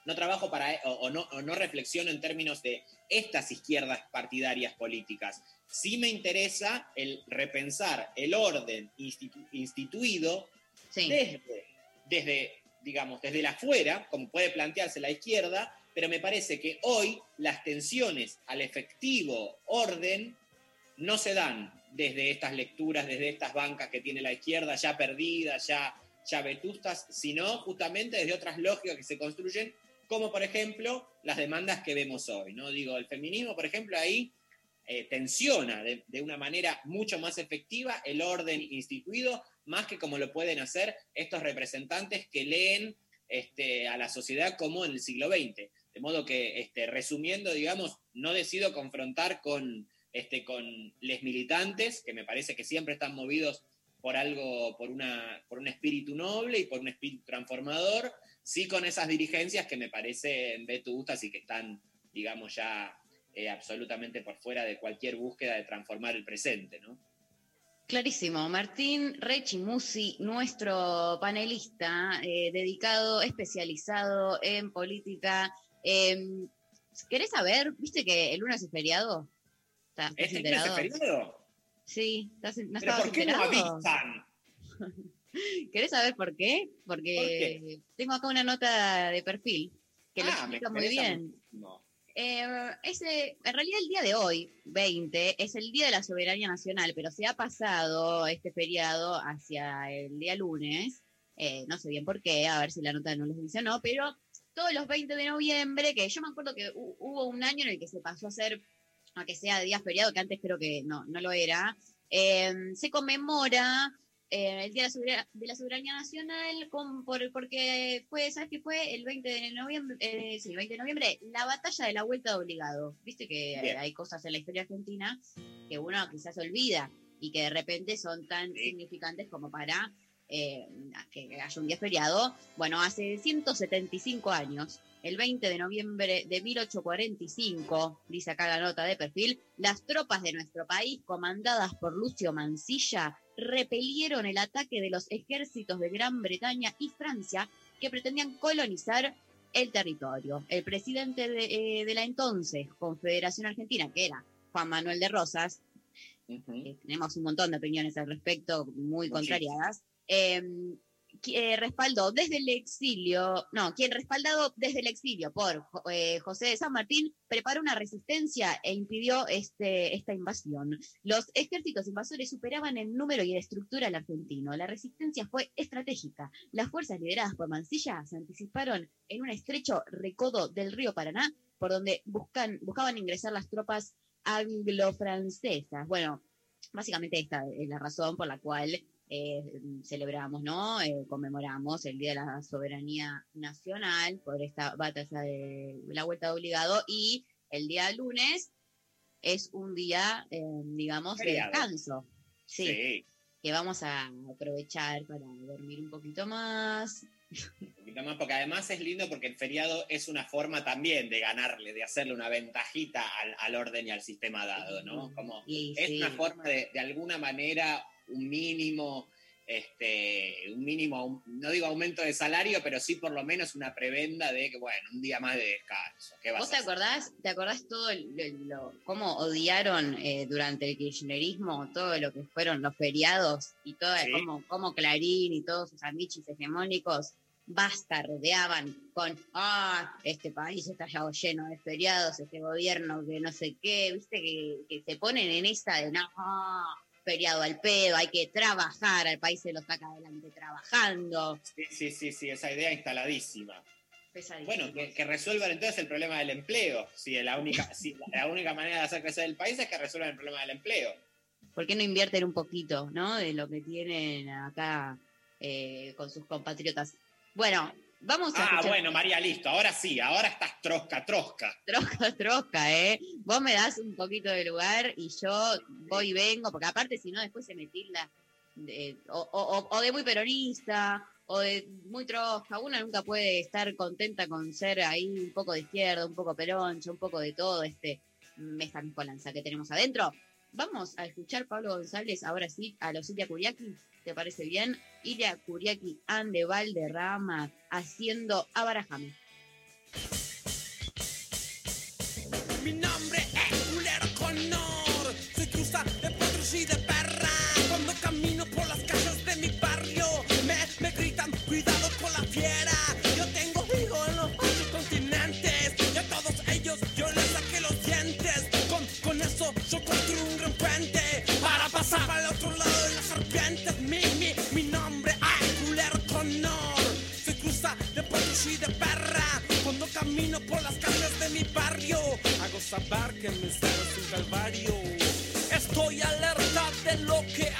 No trabajo para, o, o no, o no reflexiono en términos de estas izquierdas partidarias políticas. Sí me interesa el repensar el orden institu- instituido desde, desde, digamos, desde la afuera, como puede plantearse la izquierda, pero me parece que hoy las tensiones al efectivo orden no se dan desde estas lecturas, desde estas bancas que tiene la izquierda ya perdidas, ya, ya vetustas, sino justamente desde otras lógicas que se construyen, como por ejemplo las demandas que vemos hoy. ¿no? Digo, el feminismo, por ejemplo, ahí eh, tensiona de, una manera mucho más efectiva el orden instituido, más que como lo pueden hacer estos representantes que leen este, a la sociedad como en el siglo XX. De modo que, este, resumiendo, digamos, no decido confrontar con, este, con les militantes, que me parece que siempre están movidos por algo, por, una, por un espíritu noble y por un espíritu transformador, sí con esas dirigencias que me parecen vetustas y que están, digamos, ya eh, absolutamente por fuera de cualquier búsqueda de transformar el presente, ¿no? Clarísimo. Martín Rechimusi, nuestro panelista, eh, dedicado, especializado en política. Eh, ¿Querés saber? ¿Viste que el lunes es feriado? ¿Estás ¿Este lunes es enterado? feriado? Sí, ¿estás- ¿no ¿Pero por qué no enterado? avisan? ¿Querés saber por qué? Porque tengo acá una nota de perfil que lo Ah, me explica muy bien. Eh, ese, en realidad el día de hoy, 20, es el Día de la Soberanía Nacional, pero se ha pasado este feriado hacia el día lunes. Eh, no sé bien por qué, a ver si la nota no les dice o no, pero todos los 20 de noviembre, que yo me acuerdo que hu- hubo un año en el que se pasó a ser, a que sea día feriado, que antes creo que no, no lo era, eh, se conmemora eh, el Día de la, Sobera- de la Soberanía Nacional con- por- porque fue, ¿sabes qué fue? El 20 de noviembre, eh, sí, el 20 de noviembre, la batalla de la vuelta de obligado. Viste que Bien. hay cosas en la historia argentina que uno quizás olvida y que de repente son tan significantes como para eh, que haya un día feriado. Bueno, hace 175 años, el 20 de noviembre de 1845, dice acá la nota de perfil, las tropas de nuestro país, comandadas por Lucio Mansilla, repelieron el ataque de los ejércitos de Gran Bretaña y Francia que pretendían colonizar el territorio. El presidente de, eh, de la entonces Confederación Argentina, que era Juan Manuel de Rosas, eh, tenemos un montón de opiniones al respecto, muy contrariadas, eh, qui- eh, respaldó desde el exilio, no, quien respaldado desde el exilio por eh, José de San Martín, preparó una resistencia e impidió este, esta invasión. Los ejércitos invasores superaban en número y en estructura al argentino. La resistencia fue estratégica. Las fuerzas lideradas por Mansilla se anticiparon en un estrecho recodo del río Paraná, por donde buscan, buscaban ingresar las tropas anglo-francesas. Bueno, básicamente esta es la razón por la cual eh, celebramos, ¿no? Eh, conmemoramos el Día de la Soberanía Nacional por esta batalla de la vuelta de obligado y el día lunes es un día, eh, digamos, de descanso. Sí, Sí. que vamos a aprovechar para dormir un poquito más. Un poquito más, porque además es lindo porque el feriado es una forma también de ganarle, de hacerle una ventajita al, al orden y al sistema dado, ¿no? Como es sí. una forma de, de alguna manera, un mínimo, este, un mínimo, no digo aumento de salario, pero sí por lo menos una prebenda de que, bueno, un día más de descanso. ¿Qué vas ¿Vos te acordás, te acordás todo lo, cómo odiaron eh, durante el kirchnerismo todo lo que fueron los feriados y todo, Sí. cómo, cómo Clarín y todos sus amichis hegemónicos bastardeaban con, ah, este país está ya lleno de feriados, este gobierno que no sé qué, viste, que, que se ponen en esa de, no, feriado al pedo, hay que trabajar, al país se lo saca adelante trabajando. Sí, sí, sí, sí, esa idea instaladísima. Pesadísimo. Bueno, que, que resuelvan entonces el problema del empleo. Si la única, si la única manera de hacer crecer el país es que resuelvan el problema del empleo. ¿Por qué no invierten un poquito, ¿no? De lo que tienen acá eh, con sus compatriotas. Bueno, vamos a Ah, escuchar bueno, María, listo. Ahora sí, ahora estás trosca, trosca. trosca, trosca, ¿eh? Vos me das un poquito de lugar y yo voy y vengo, porque aparte si no después se me tilda de- o, o- o de muy peronista o de muy trosca. Una nunca puede estar contenta con ser ahí un poco de izquierda, un poco peroncho, un poco de todo este mezcolanza que tenemos adentro. Vamos a escuchar Pablo González ahora sí a los Curiaki, ¿te parece bien? Ilia Curiaki ande Valderrama haciendo Abarajame. Mi que mi ser es un calvario. Estoy alerta de lo que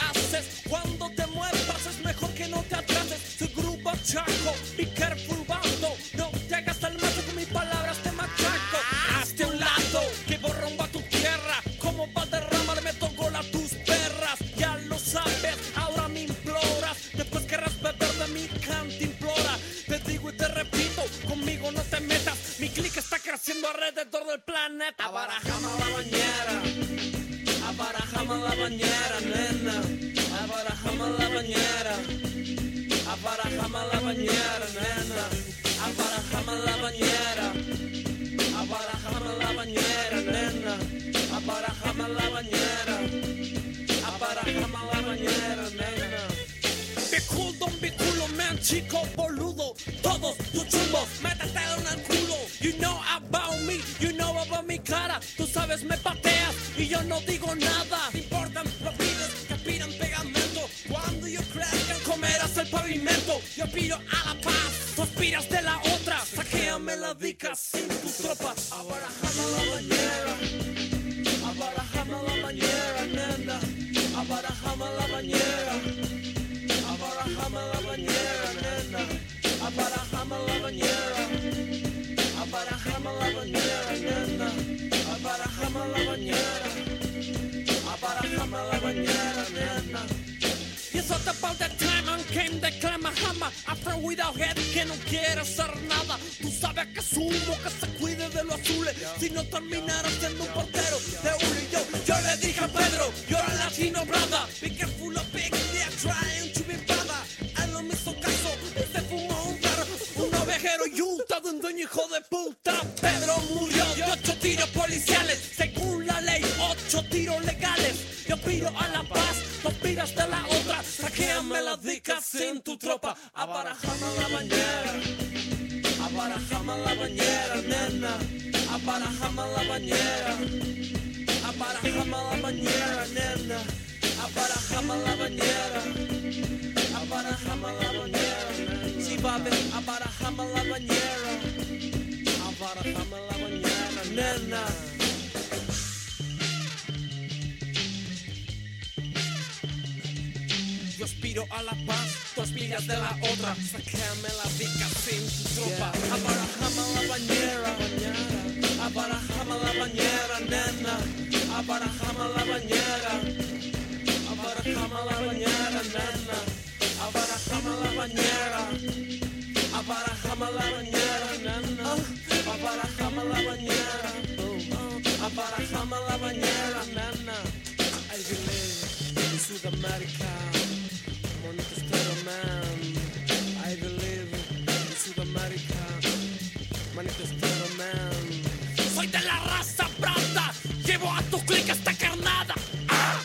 Soy de la raza Prada. Llevo a tu clic esta carnada. ¡Ah!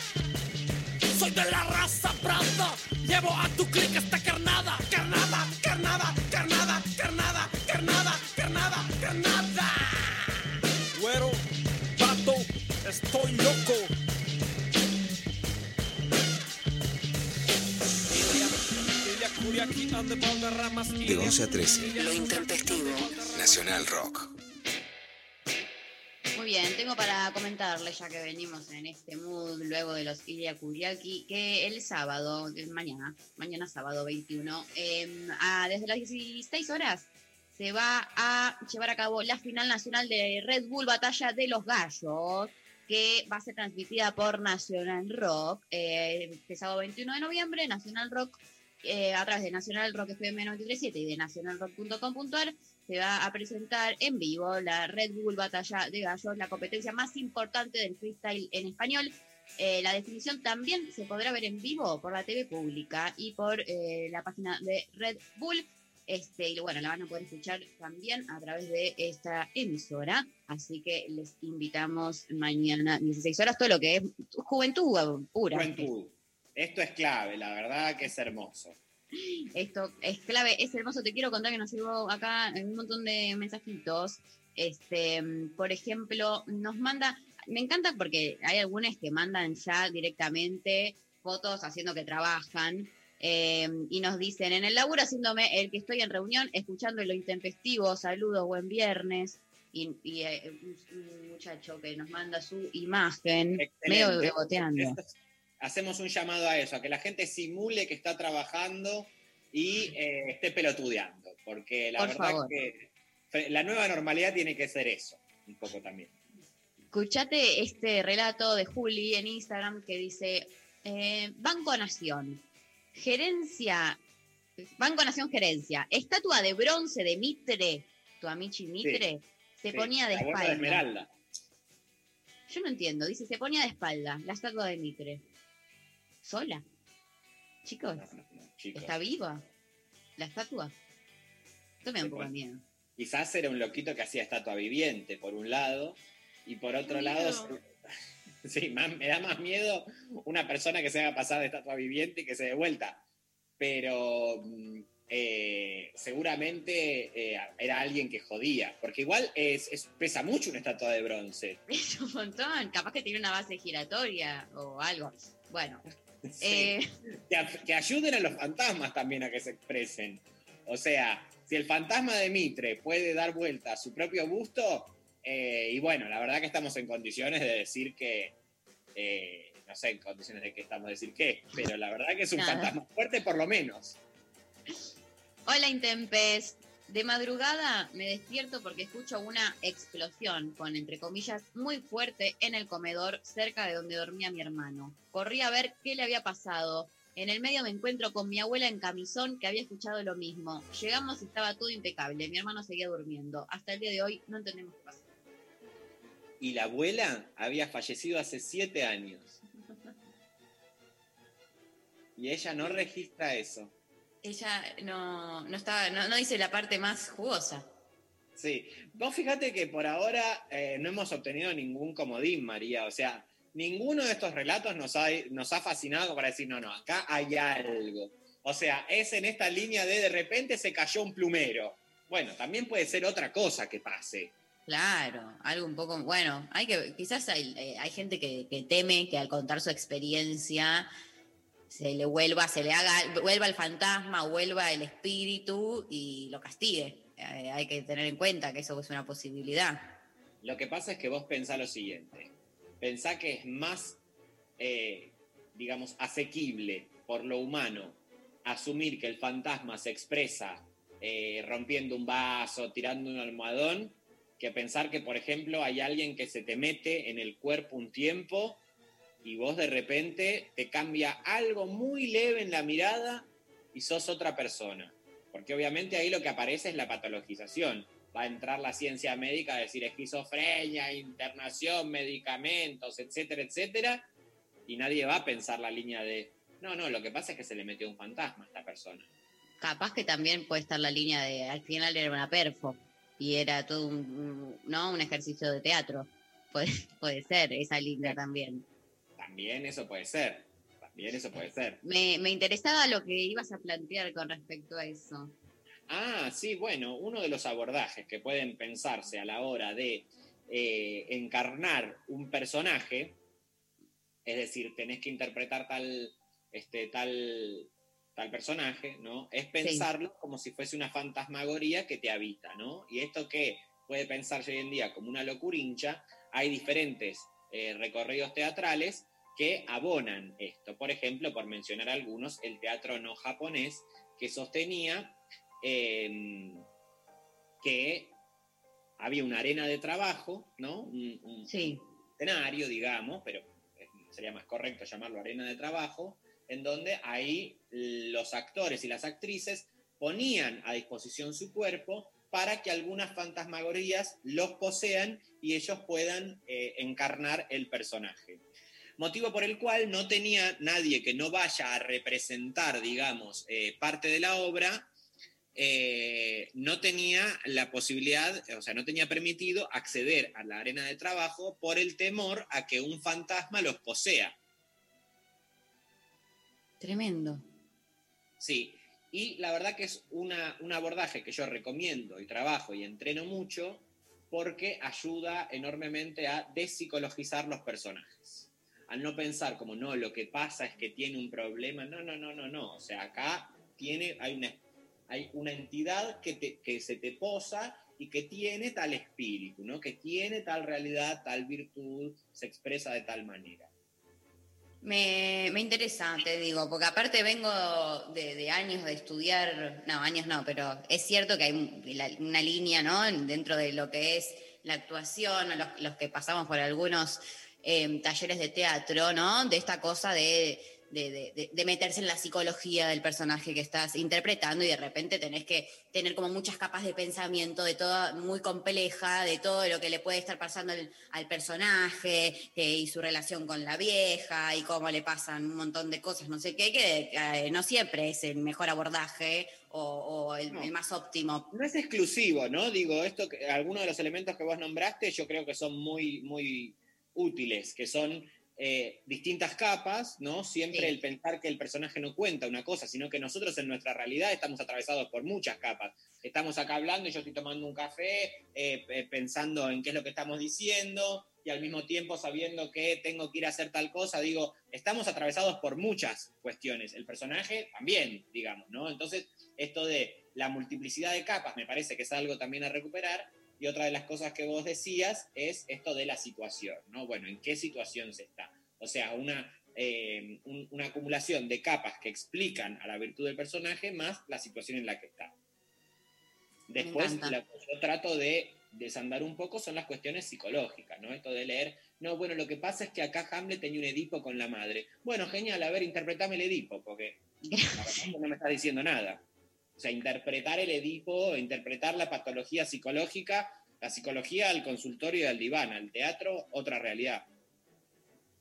Soy de la raza Prada. Llevo a tu clic esta carnada. Carnada, carnada, carnada, carnada, carnada, carnada, carnada. Güero, pato, estoy loco. De 11 a 13. Lo intempestivo. Nacional Rock. Muy bien, tengo para comentarles, ya que venimos en este mood luego de los Ilya Kuriaki, que el sábado, eh, mañana, mañana sábado 21, eh, a- desde las 16 horas, se va a llevar a cabo la final nacional de Red Bull Batalla de los Gallos, que va a ser transmitida por Nacional Rock, eh, este sábado 21 de noviembre, Nacional Rock, eh, a través de Nacional Rock FM 937 y de nacionalrock.com.ar, se va a presentar en vivo la Red Bull Batalla de Gallos, la competencia más importante del freestyle en español. Eh, la definición también se podrá ver en vivo por la TV pública y por eh, la página de Red Bull. Este, y bueno, la van a poder escuchar también a través de esta emisora. Así que les invitamos mañana 16 horas, todo lo que es juventud pura. Juventud. Esto es clave, la verdad que es hermoso. Esto es clave, es hermoso. Te quiero contar que nos llegó acá un montón de mensajitos. Este, por ejemplo, nos manda, me encanta porque hay algunos que mandan ya directamente fotos haciendo que trabajan. eh, y nos dicen, en el laburo haciéndome el que estoy en reunión, escuchando lo intempestivo, saludos, buen viernes. Y, y, eh, un, un muchacho que nos manda su imagen, medio Excelente. beboteando. Esto es- hacemos un llamado a eso, a que la gente simule que está trabajando y eh, esté pelotudeando, porque la Por verdad favor. que la nueva normalidad tiene que ser eso, un poco también. Escuchate este relato de Juli en Instagram que dice, eh, Banco Nación, gerencia, Banco Nación Gerencia, estatua de bronce de Mitre, tu amichi Mitre, se Sí, ponía de la espalda. Esmeralda. Yo no entiendo, dice, se ponía de espalda, la estatua de Mitre. ¿Sola? Chicos, chicos. ¿está viva la estatua? Esto me da un poco de miedo. Quizás era un loquito que hacía estatua viviente, por un lado, y por otro lado, sí, más- me da más miedo una persona que se haga pasar de estatua viviente y que se dé vuelta. Pero mm, eh, seguramente eh, era alguien que jodía, porque igual es, es- pesa mucho una estatua de bronce. Es un montón. Capaz que tiene una base giratoria o algo. Bueno. Sí. eh, que, a- que ayuden a los fantasmas también a que se expresen. O sea, si el fantasma de Mitre puede dar vuelta a su propio busto, eh, y bueno, la verdad que estamos en condiciones de decir que, eh, no sé en condiciones de que estamos de decir qué, pero la verdad que es un Nada. fantasma fuerte por lo menos. Hola Intempes. De madrugada me despierto porque escucho una explosión, con entre comillas, muy fuerte en el comedor cerca de donde dormía mi hermano. Corrí a ver qué le había pasado. En el medio me encuentro con mi abuela en camisón que había escuchado lo mismo. Llegamos y estaba todo impecable. Mi hermano seguía durmiendo. Hasta el día de hoy no entendemos qué pasó. Y la abuela había fallecido hace siete años. Y ella no registra eso. Ella no, no, estaba, no, no dice la parte más jugosa. Sí, vos fíjate que por ahora eh, no hemos obtenido ningún comodín, María. O sea, ninguno de estos relatos nos ha, nos ha fascinado para decir, no, no, acá hay algo. O sea, es en esta línea de de repente se cayó un plumero. Bueno, también puede ser otra cosa que pase. Claro, algo un poco, bueno, hay que, quizás hay, eh, hay gente que, que teme que al contar su experiencia se le vuelva, se le haga, vuelva el fantasma, vuelva el espíritu y lo castigue. Eh, hay que tener en cuenta que eso es una posibilidad. Lo que pasa es que vos pensá lo siguiente. Pensá que es más, eh, digamos, asequible por lo humano asumir que el fantasma se expresa eh, rompiendo un vaso, tirando un almohadón, que pensar que, por ejemplo, hay alguien que se te mete en el cuerpo un tiempo y vos de repente te cambia algo muy leve en la mirada y sos otra persona. Porque obviamente ahí lo que aparece es la patologización. Va a entrar la ciencia médica a decir esquizofrenia, internación, medicamentos, etcétera, etcétera, y nadie va a pensar la línea de, no, no, lo que pasa es que se le metió un fantasma a esta persona. Capaz que también puede estar la línea de, al final era una perfo y era todo un, ¿no? un ejercicio de teatro. Puede, puede ser esa línea también. También eso puede ser, también eso puede ser. Me, me interesaba lo que ibas a plantear con respecto a eso. Ah, sí, bueno, uno de los abordajes que pueden pensarse a la hora de eh, encarnar un personaje, es decir, tenés que interpretar tal, este, tal, tal personaje, ¿no? Es pensarlo como si fuese una fantasmagoría que te habita, ¿no? Y esto que puede pensarse hoy en día como una locurincha, hay diferentes eh, recorridos teatrales que abonan esto. Por ejemplo, por mencionar algunos, el teatro no japonés, que sostenía eh, que había una arena de trabajo, ¿no? Un, un escenario, digamos, pero eh, sería más correcto llamarlo arena de trabajo, en donde ahí los actores y las actrices ponían a disposición su cuerpo para que algunas fantasmagorías los posean y ellos puedan eh, encarnar el personaje. Motivo por el cual no tenía nadie que no vaya a representar, digamos, eh, parte de la obra, eh, no tenía la posibilidad, o sea, no tenía permitido acceder a la arena de trabajo por el temor a que un fantasma los posea. Tremendo. Sí, y la verdad que es una, un abordaje que yo recomiendo y trabajo y entreno mucho porque ayuda enormemente a despsicologizar los personajes. Al no pensar como, no, lo que pasa es que tiene un problema. No, no, no, no, no. O sea, acá tiene, hay, una, hay una entidad que, te- que se te posa y que tiene tal espíritu, ¿no? Que tiene tal realidad, tal virtud, se expresa de tal manera. Me, me interesa, te digo, porque aparte vengo de, años de estudiar, no, años no, pero es cierto que hay una línea, ¿no? Dentro de lo que es la actuación, los, los que pasamos por algunos eh, talleres de teatro, ¿no? De esta cosa de, de- de- de- de meterse en la psicología del personaje que estás interpretando y de repente tenés que tener como muchas capas de pensamiento, de todo muy compleja, de todo lo que le puede estar pasando al, al personaje eh, y su relación con la vieja y cómo le pasan un montón de cosas, no sé qué, que eh, no siempre es el mejor abordaje o, o el, el más óptimo. No es exclusivo, ¿no? Digo, esto, que- algunos de los elementos que vos nombraste yo creo que son muy, muy útiles, que son eh, distintas capas, ¿no? Siempre Sí. el pensar que el personaje no cuenta una cosa, sino que nosotros en nuestra realidad estamos atravesados por muchas capas. Estamos acá hablando y yo estoy tomando un café, eh, eh, pensando en qué es lo que estamos diciendo y al mismo tiempo sabiendo que tengo que ir a hacer tal cosa, digo, estamos atravesados por muchas cuestiones. El personaje también, digamos, ¿no? Entonces, esto de la multiplicidad de capas me parece que es algo también a recuperar. Y otra de las cosas que vos decías es esto de la situación, ¿no? Bueno, ¿en qué situación se está? O sea, una, eh, un- una acumulación de capas que explican a la virtud del personaje más la situación en la que está. Después, que yo trato de desandar un poco son las cuestiones psicológicas, ¿no? Esto de leer, no, bueno, lo que pasa es que acá Hamlet tenía un Edipo con la madre. Bueno, genial, a ver, interpretame el Edipo, porque la no me está diciendo nada. O sea, interpretar el Edipo, interpretar la patología psicológica, la psicología al consultorio y al diván, al teatro, otra realidad.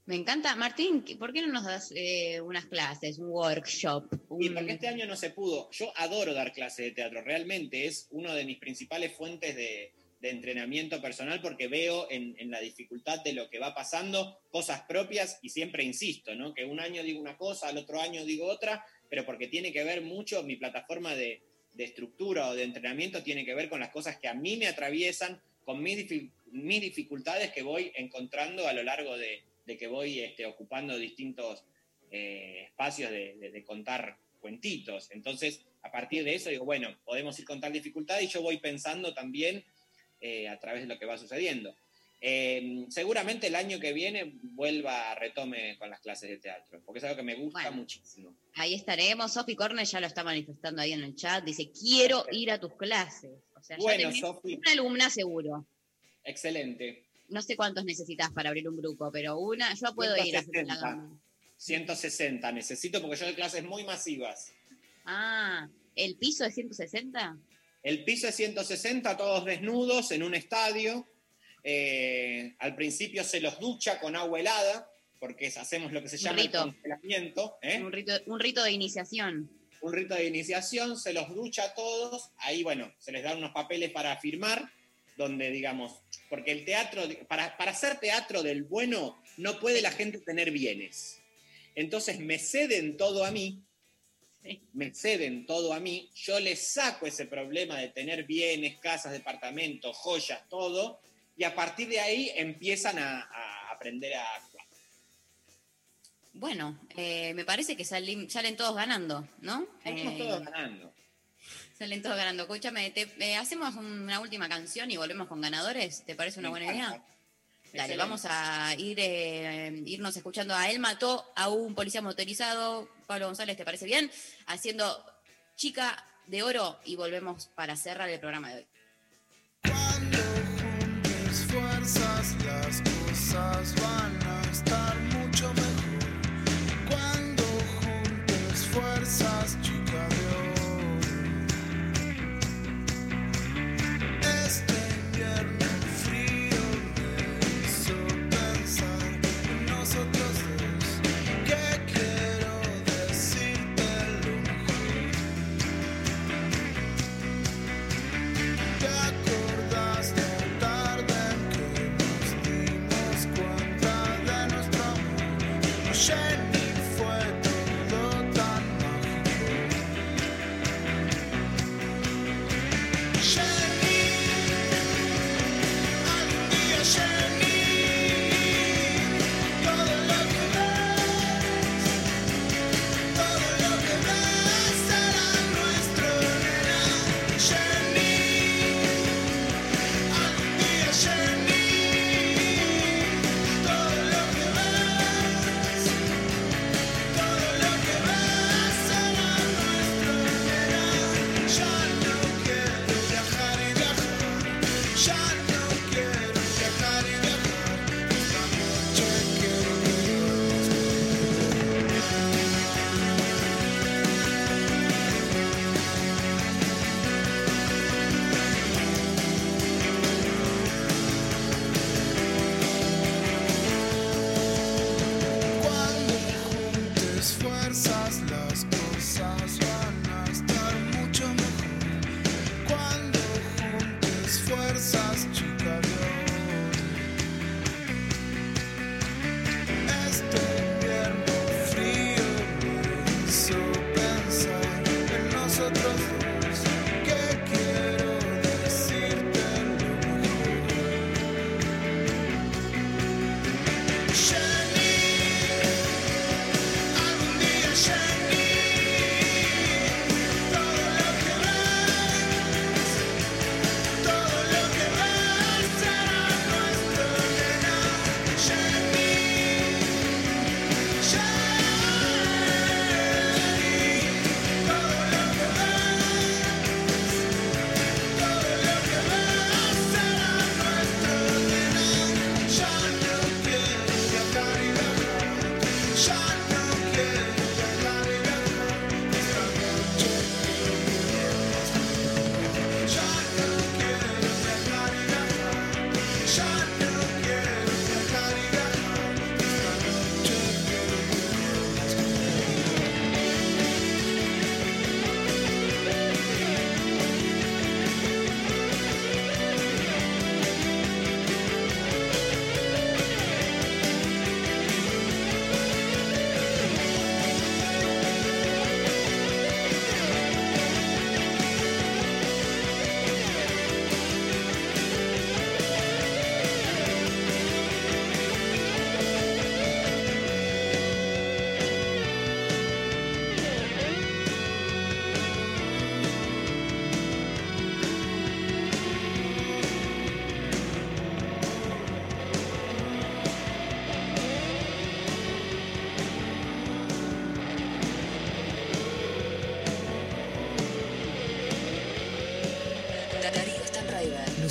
Me encanta. Martín, ¿por qué no nos das eh, unas clases, un workshop? Y porque este año no se pudo. Yo adoro dar clases de teatro, realmente es una de mis principales fuentes de, de entrenamiento personal porque veo en, en la dificultad de lo que va pasando cosas propias y siempre insisto, ¿no? Que un año digo una cosa, al otro año digo otra, pero porque tiene que ver mucho mi plataforma de, estructura o de entrenamiento tiene que ver con las cosas que a mí me atraviesan, con mis, mis dificultades que voy encontrando a lo largo de, de que voy este, ocupando distintos eh, espacios de contar cuentitos. Entonces, a partir de eso digo, bueno, podemos ir con tal dificultad y yo voy pensando también eh, a través de lo que va sucediendo. Eh, seguramente el año que viene vuelva a retome con las clases de teatro, porque es algo que me gusta Bueno. muchísimo. Ahí estaremos. Sofi Corner ya lo está manifestando ahí en el chat. Dice, quiero ir a tus clases. O sea, Bueno, una alumna seguro. Excelente. No sé cuántos necesitas para abrir un grupo, pero una, yo puedo ir a hacer la 160. gama. 160 necesito porque yo doy clases muy masivas. Ah, ¿el piso es 160? El piso es 160, todos desnudos en un estadio. Eh, al principio se los ducha con agua helada, porque hacemos lo que se Un llama rito. el congelamiento. ¿eh? Un, rito, un rito de iniciación. un rito de iniciación, se los ducha a todos, ahí bueno, se les dan unos papeles para firmar, donde digamos, porque el teatro, para, para hacer teatro del bueno, no puede la gente tener bienes. Entonces me ceden todo a mí, me ceden todo a mí, yo les saco ese problema de tener bienes, casas, departamentos, joyas, todo, y a partir de ahí empiezan a, a aprender a actuar. Bueno, eh, me parece que salen, salen todos ganando, ¿no? Salimos Eh, todos ganando. Salen todos ganando. Escúchame, te- eh, hacemos una última canción y volvemos con ganadores. ¿Te parece una Me buena idea? Dale, Excelente. vamos a ir eh, irnos escuchando a Él mató a un policía motorizado. Pablo González, ¿te parece bien? Haciendo Chica de Oro y volvemos para cerrar el programa de hoy.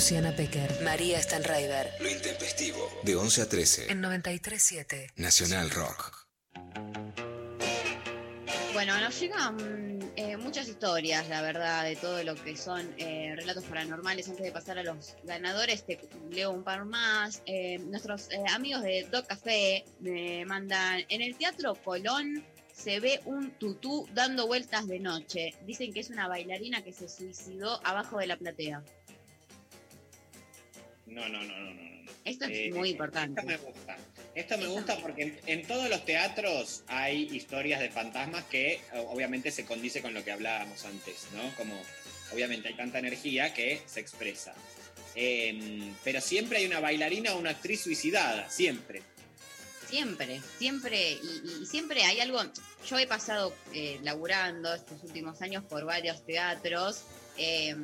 Luciana Pecker. María Stanraiver. Lo intempestivo. De 11 a 13. En 93.7. Nacional Rock. Bueno, nos llegan eh, muchas historias, la verdad, de todo lo que son eh, relatos paranormales. Antes de pasar a los ganadores, te leo un par más. Eh, nuestros eh, amigos de Doc Café me mandan, en el Teatro Colón se ve un tutú dando vueltas de noche. Dicen que es una bailarina que se suicidó abajo de la platea. No, no, no, no, no. no. Esto es Eh, muy importante. Esto me gusta. Esto me gusta porque en, en todos los teatros hay historias de fantasmas que obviamente se condice con lo que hablábamos antes, ¿no? Como obviamente hay tanta energía que se expresa. Em, pero siempre hay una bailarina o una actriz suicidada, siempre. Siempre, siempre, y, y siempre hay algo. Yo he pasado eh, laburando estos últimos años por varios teatros eh,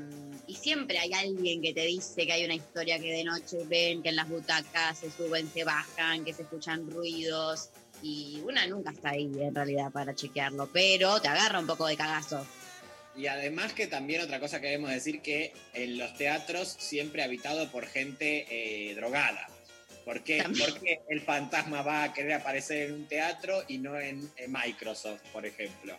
y siempre hay alguien que te dice que hay una historia que de noche ven, que en las butacas se suben, se bajan, que se escuchan ruidos y una nunca está ahí en realidad para chequearlo, pero te agarra un poco de cagazo. Y además que también otra cosa que debemos decir que en los teatros siempre habitado por gente eh, drogada. ¿Por qué? Porque el fantasma va a querer aparecer en un teatro y no en, en Microsoft, por ejemplo.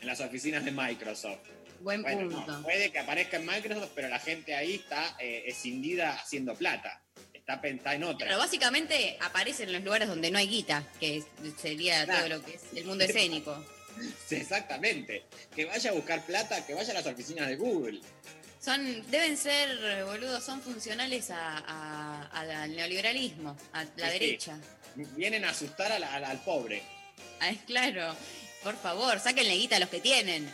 En las oficinas de Microsoft. Buen Bueno, no, punto. puede que aparezca en Microsoft, pero la gente ahí está eh, escindida haciendo plata. Está, pen- está en otra. Pero básicamente aparece en los lugares donde no hay guita, que sería todo lo que es el mundo escénico. Sí, exactamente. Que vaya a buscar plata, que vaya a las oficinas de Google. Son, deben ser, boludos, son funcionales a- al neoliberalismo, a la Sí, sí. derecha. Vienen a asustar a la- a la- al pobre. Ah, es claro, por favor, sáquenle guita a los que tienen.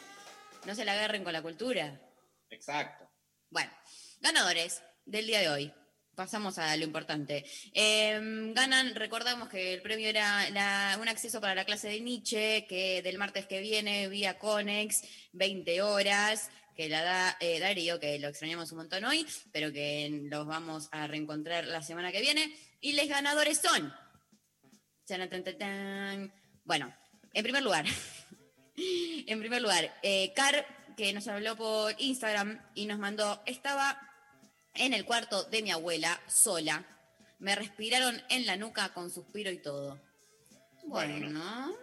No se la agarren con la cultura. Exacto. Bueno, ganadores del día de hoy. Pasamos a lo importante. Eh, ganan, recordamos que el premio era la- un acceso para la clase de Nietzsche, que del martes que viene, vía Conex, 20 horas, que la da eh, Darío, que lo extrañamos un montón hoy, pero que los vamos a reencontrar la semana que viene. Y los ganadores son. Bueno, en primer lugar, en primer lugar, eh, Car, que nos habló por Instagram y nos mandó, estaba en el cuarto de mi abuela, sola. Me respiraron en la nuca con suspiro y todo. Bueno,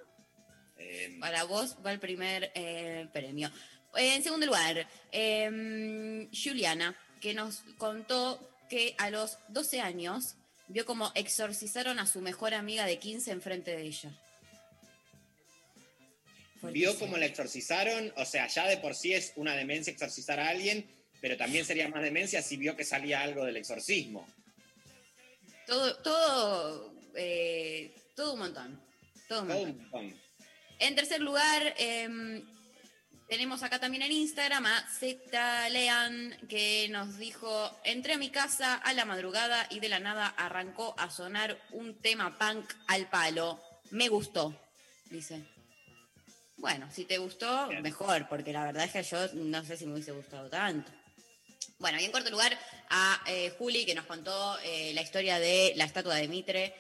Eh, para vos va el primer eh, premio. En segundo lugar, eh, Juliana, que nos contó que a los 12 años vio como exorcizaron a su mejor amiga de 15 enfrente de ella. Vio cómo la exorcizaron, o sea, ya de por sí es una demencia exorcizar a alguien, pero también sería más demencia si vio que salía algo del exorcismo. Todo, todo, eh, todo un montón. Todo un Todo montón. En tercer lugar, em, tenemos acá también en Instagram a Z Lean, que nos dijo, entré a mi casa a la madrugada y de la nada arrancó a sonar un tema punk al palo. Me gustó, dice. Bueno, si te gustó, mejor, porque la verdad es que yo no sé si me hubiese gustado tanto. Bueno, y en cuarto lugar a eh, Juli, que nos contó eh, la historia de la estatua de Mitre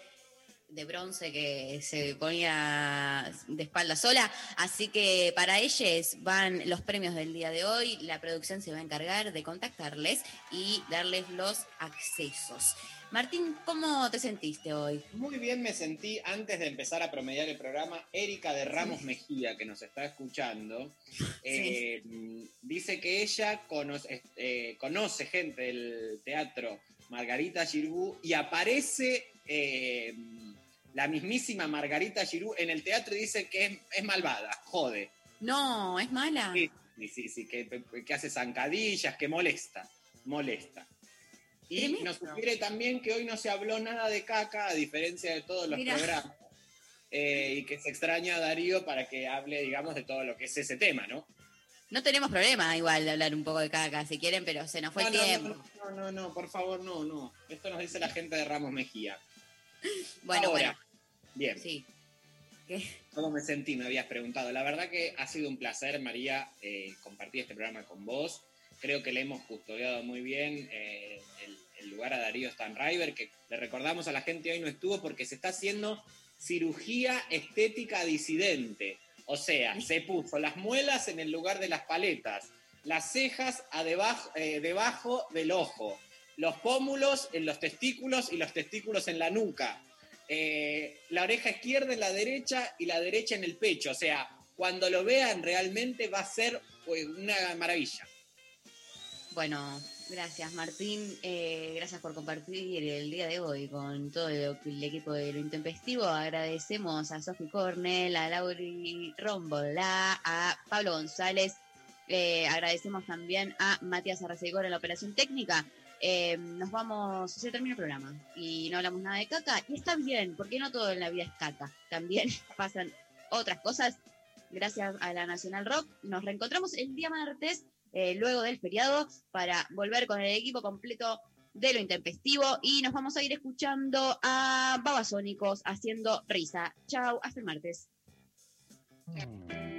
de bronce que se ponía de espalda sola. Así que para ellos van los premios del día de hoy. La producción se va a encargar de contactarles y darles los accesos. Martín, ¿cómo te sentiste hoy? Muy bien me sentí antes de empezar a promediar el programa. Erika de Ramos Mejía, que nos está escuchando, eh, dice que ella conoce, eh, conoce gente del teatro Margarita Giroux y aparece eh, la mismísima Margarita Giroux en el teatro y dice que es, es malvada, jode. No, es mala. Sí, sí, sí, que, que hace zancadillas, que molesta, molesta. Y Tremendo. nos sugiere también que hoy no se habló nada de caca, a diferencia de todos los Mirá. programas. eh, y que se extraña a Darío para que hable, digamos, de todo lo que es ese tema, ¿no? No tenemos problema igual de hablar un poco de caca si quieren, pero se nos fue no, el no, tiempo. no, no, no, no, por favor, no, no. Esto nos dice la gente de Ramos Mejía. Bueno, Ahora, bueno. Bien. Sí. ¿Qué? ¿Cómo me sentí? Me habías preguntado. La verdad que ha sido un placer, María, eh, compartir este programa con vos. Creo que le hemos custodiado muy bien eh, el, el lugar a Darío Stanriver, que le recordamos a la gente hoy no estuvo porque se está haciendo cirugía estética disidente. O sea, se puso las muelas en el lugar de las paletas, las cejas a debajo, eh, debajo del ojo, los pómulos en los testículos y los testículos en la nuca, eh, la oreja izquierda en la derecha y la derecha en el pecho. O sea, cuando lo vean realmente va a ser pues, una maravilla. Bueno, gracias Martín, Eh, gracias por compartir el día de hoy con todo el, equipo de Lo Intempestivo. Agradecemos a Sofi Cornell, a Lauri Rombolá, a Pablo González. Eh, agradecemos también a Matías Arracegor en la operación técnica. Eh, nos vamos, se termina el programa y no hablamos nada de caca. Y está bien, porque no todo en la vida es caca. También pasan otras cosas. Gracias a la Nacional Rock. Nos reencontramos el día martes, eh, luego del feriado, para volver con el equipo completo de lo intempestivo. Y nos vamos a ir escuchando a Babasónicos haciendo risa. Chau, hasta el martes. En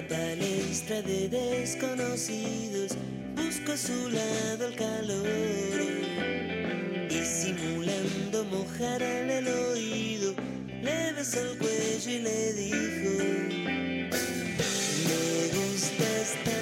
la palestra de desconocidos. Busco a su lado el calor. Y simulando mojarle el oído. Le besó el cuello y le dijo me gustas tanto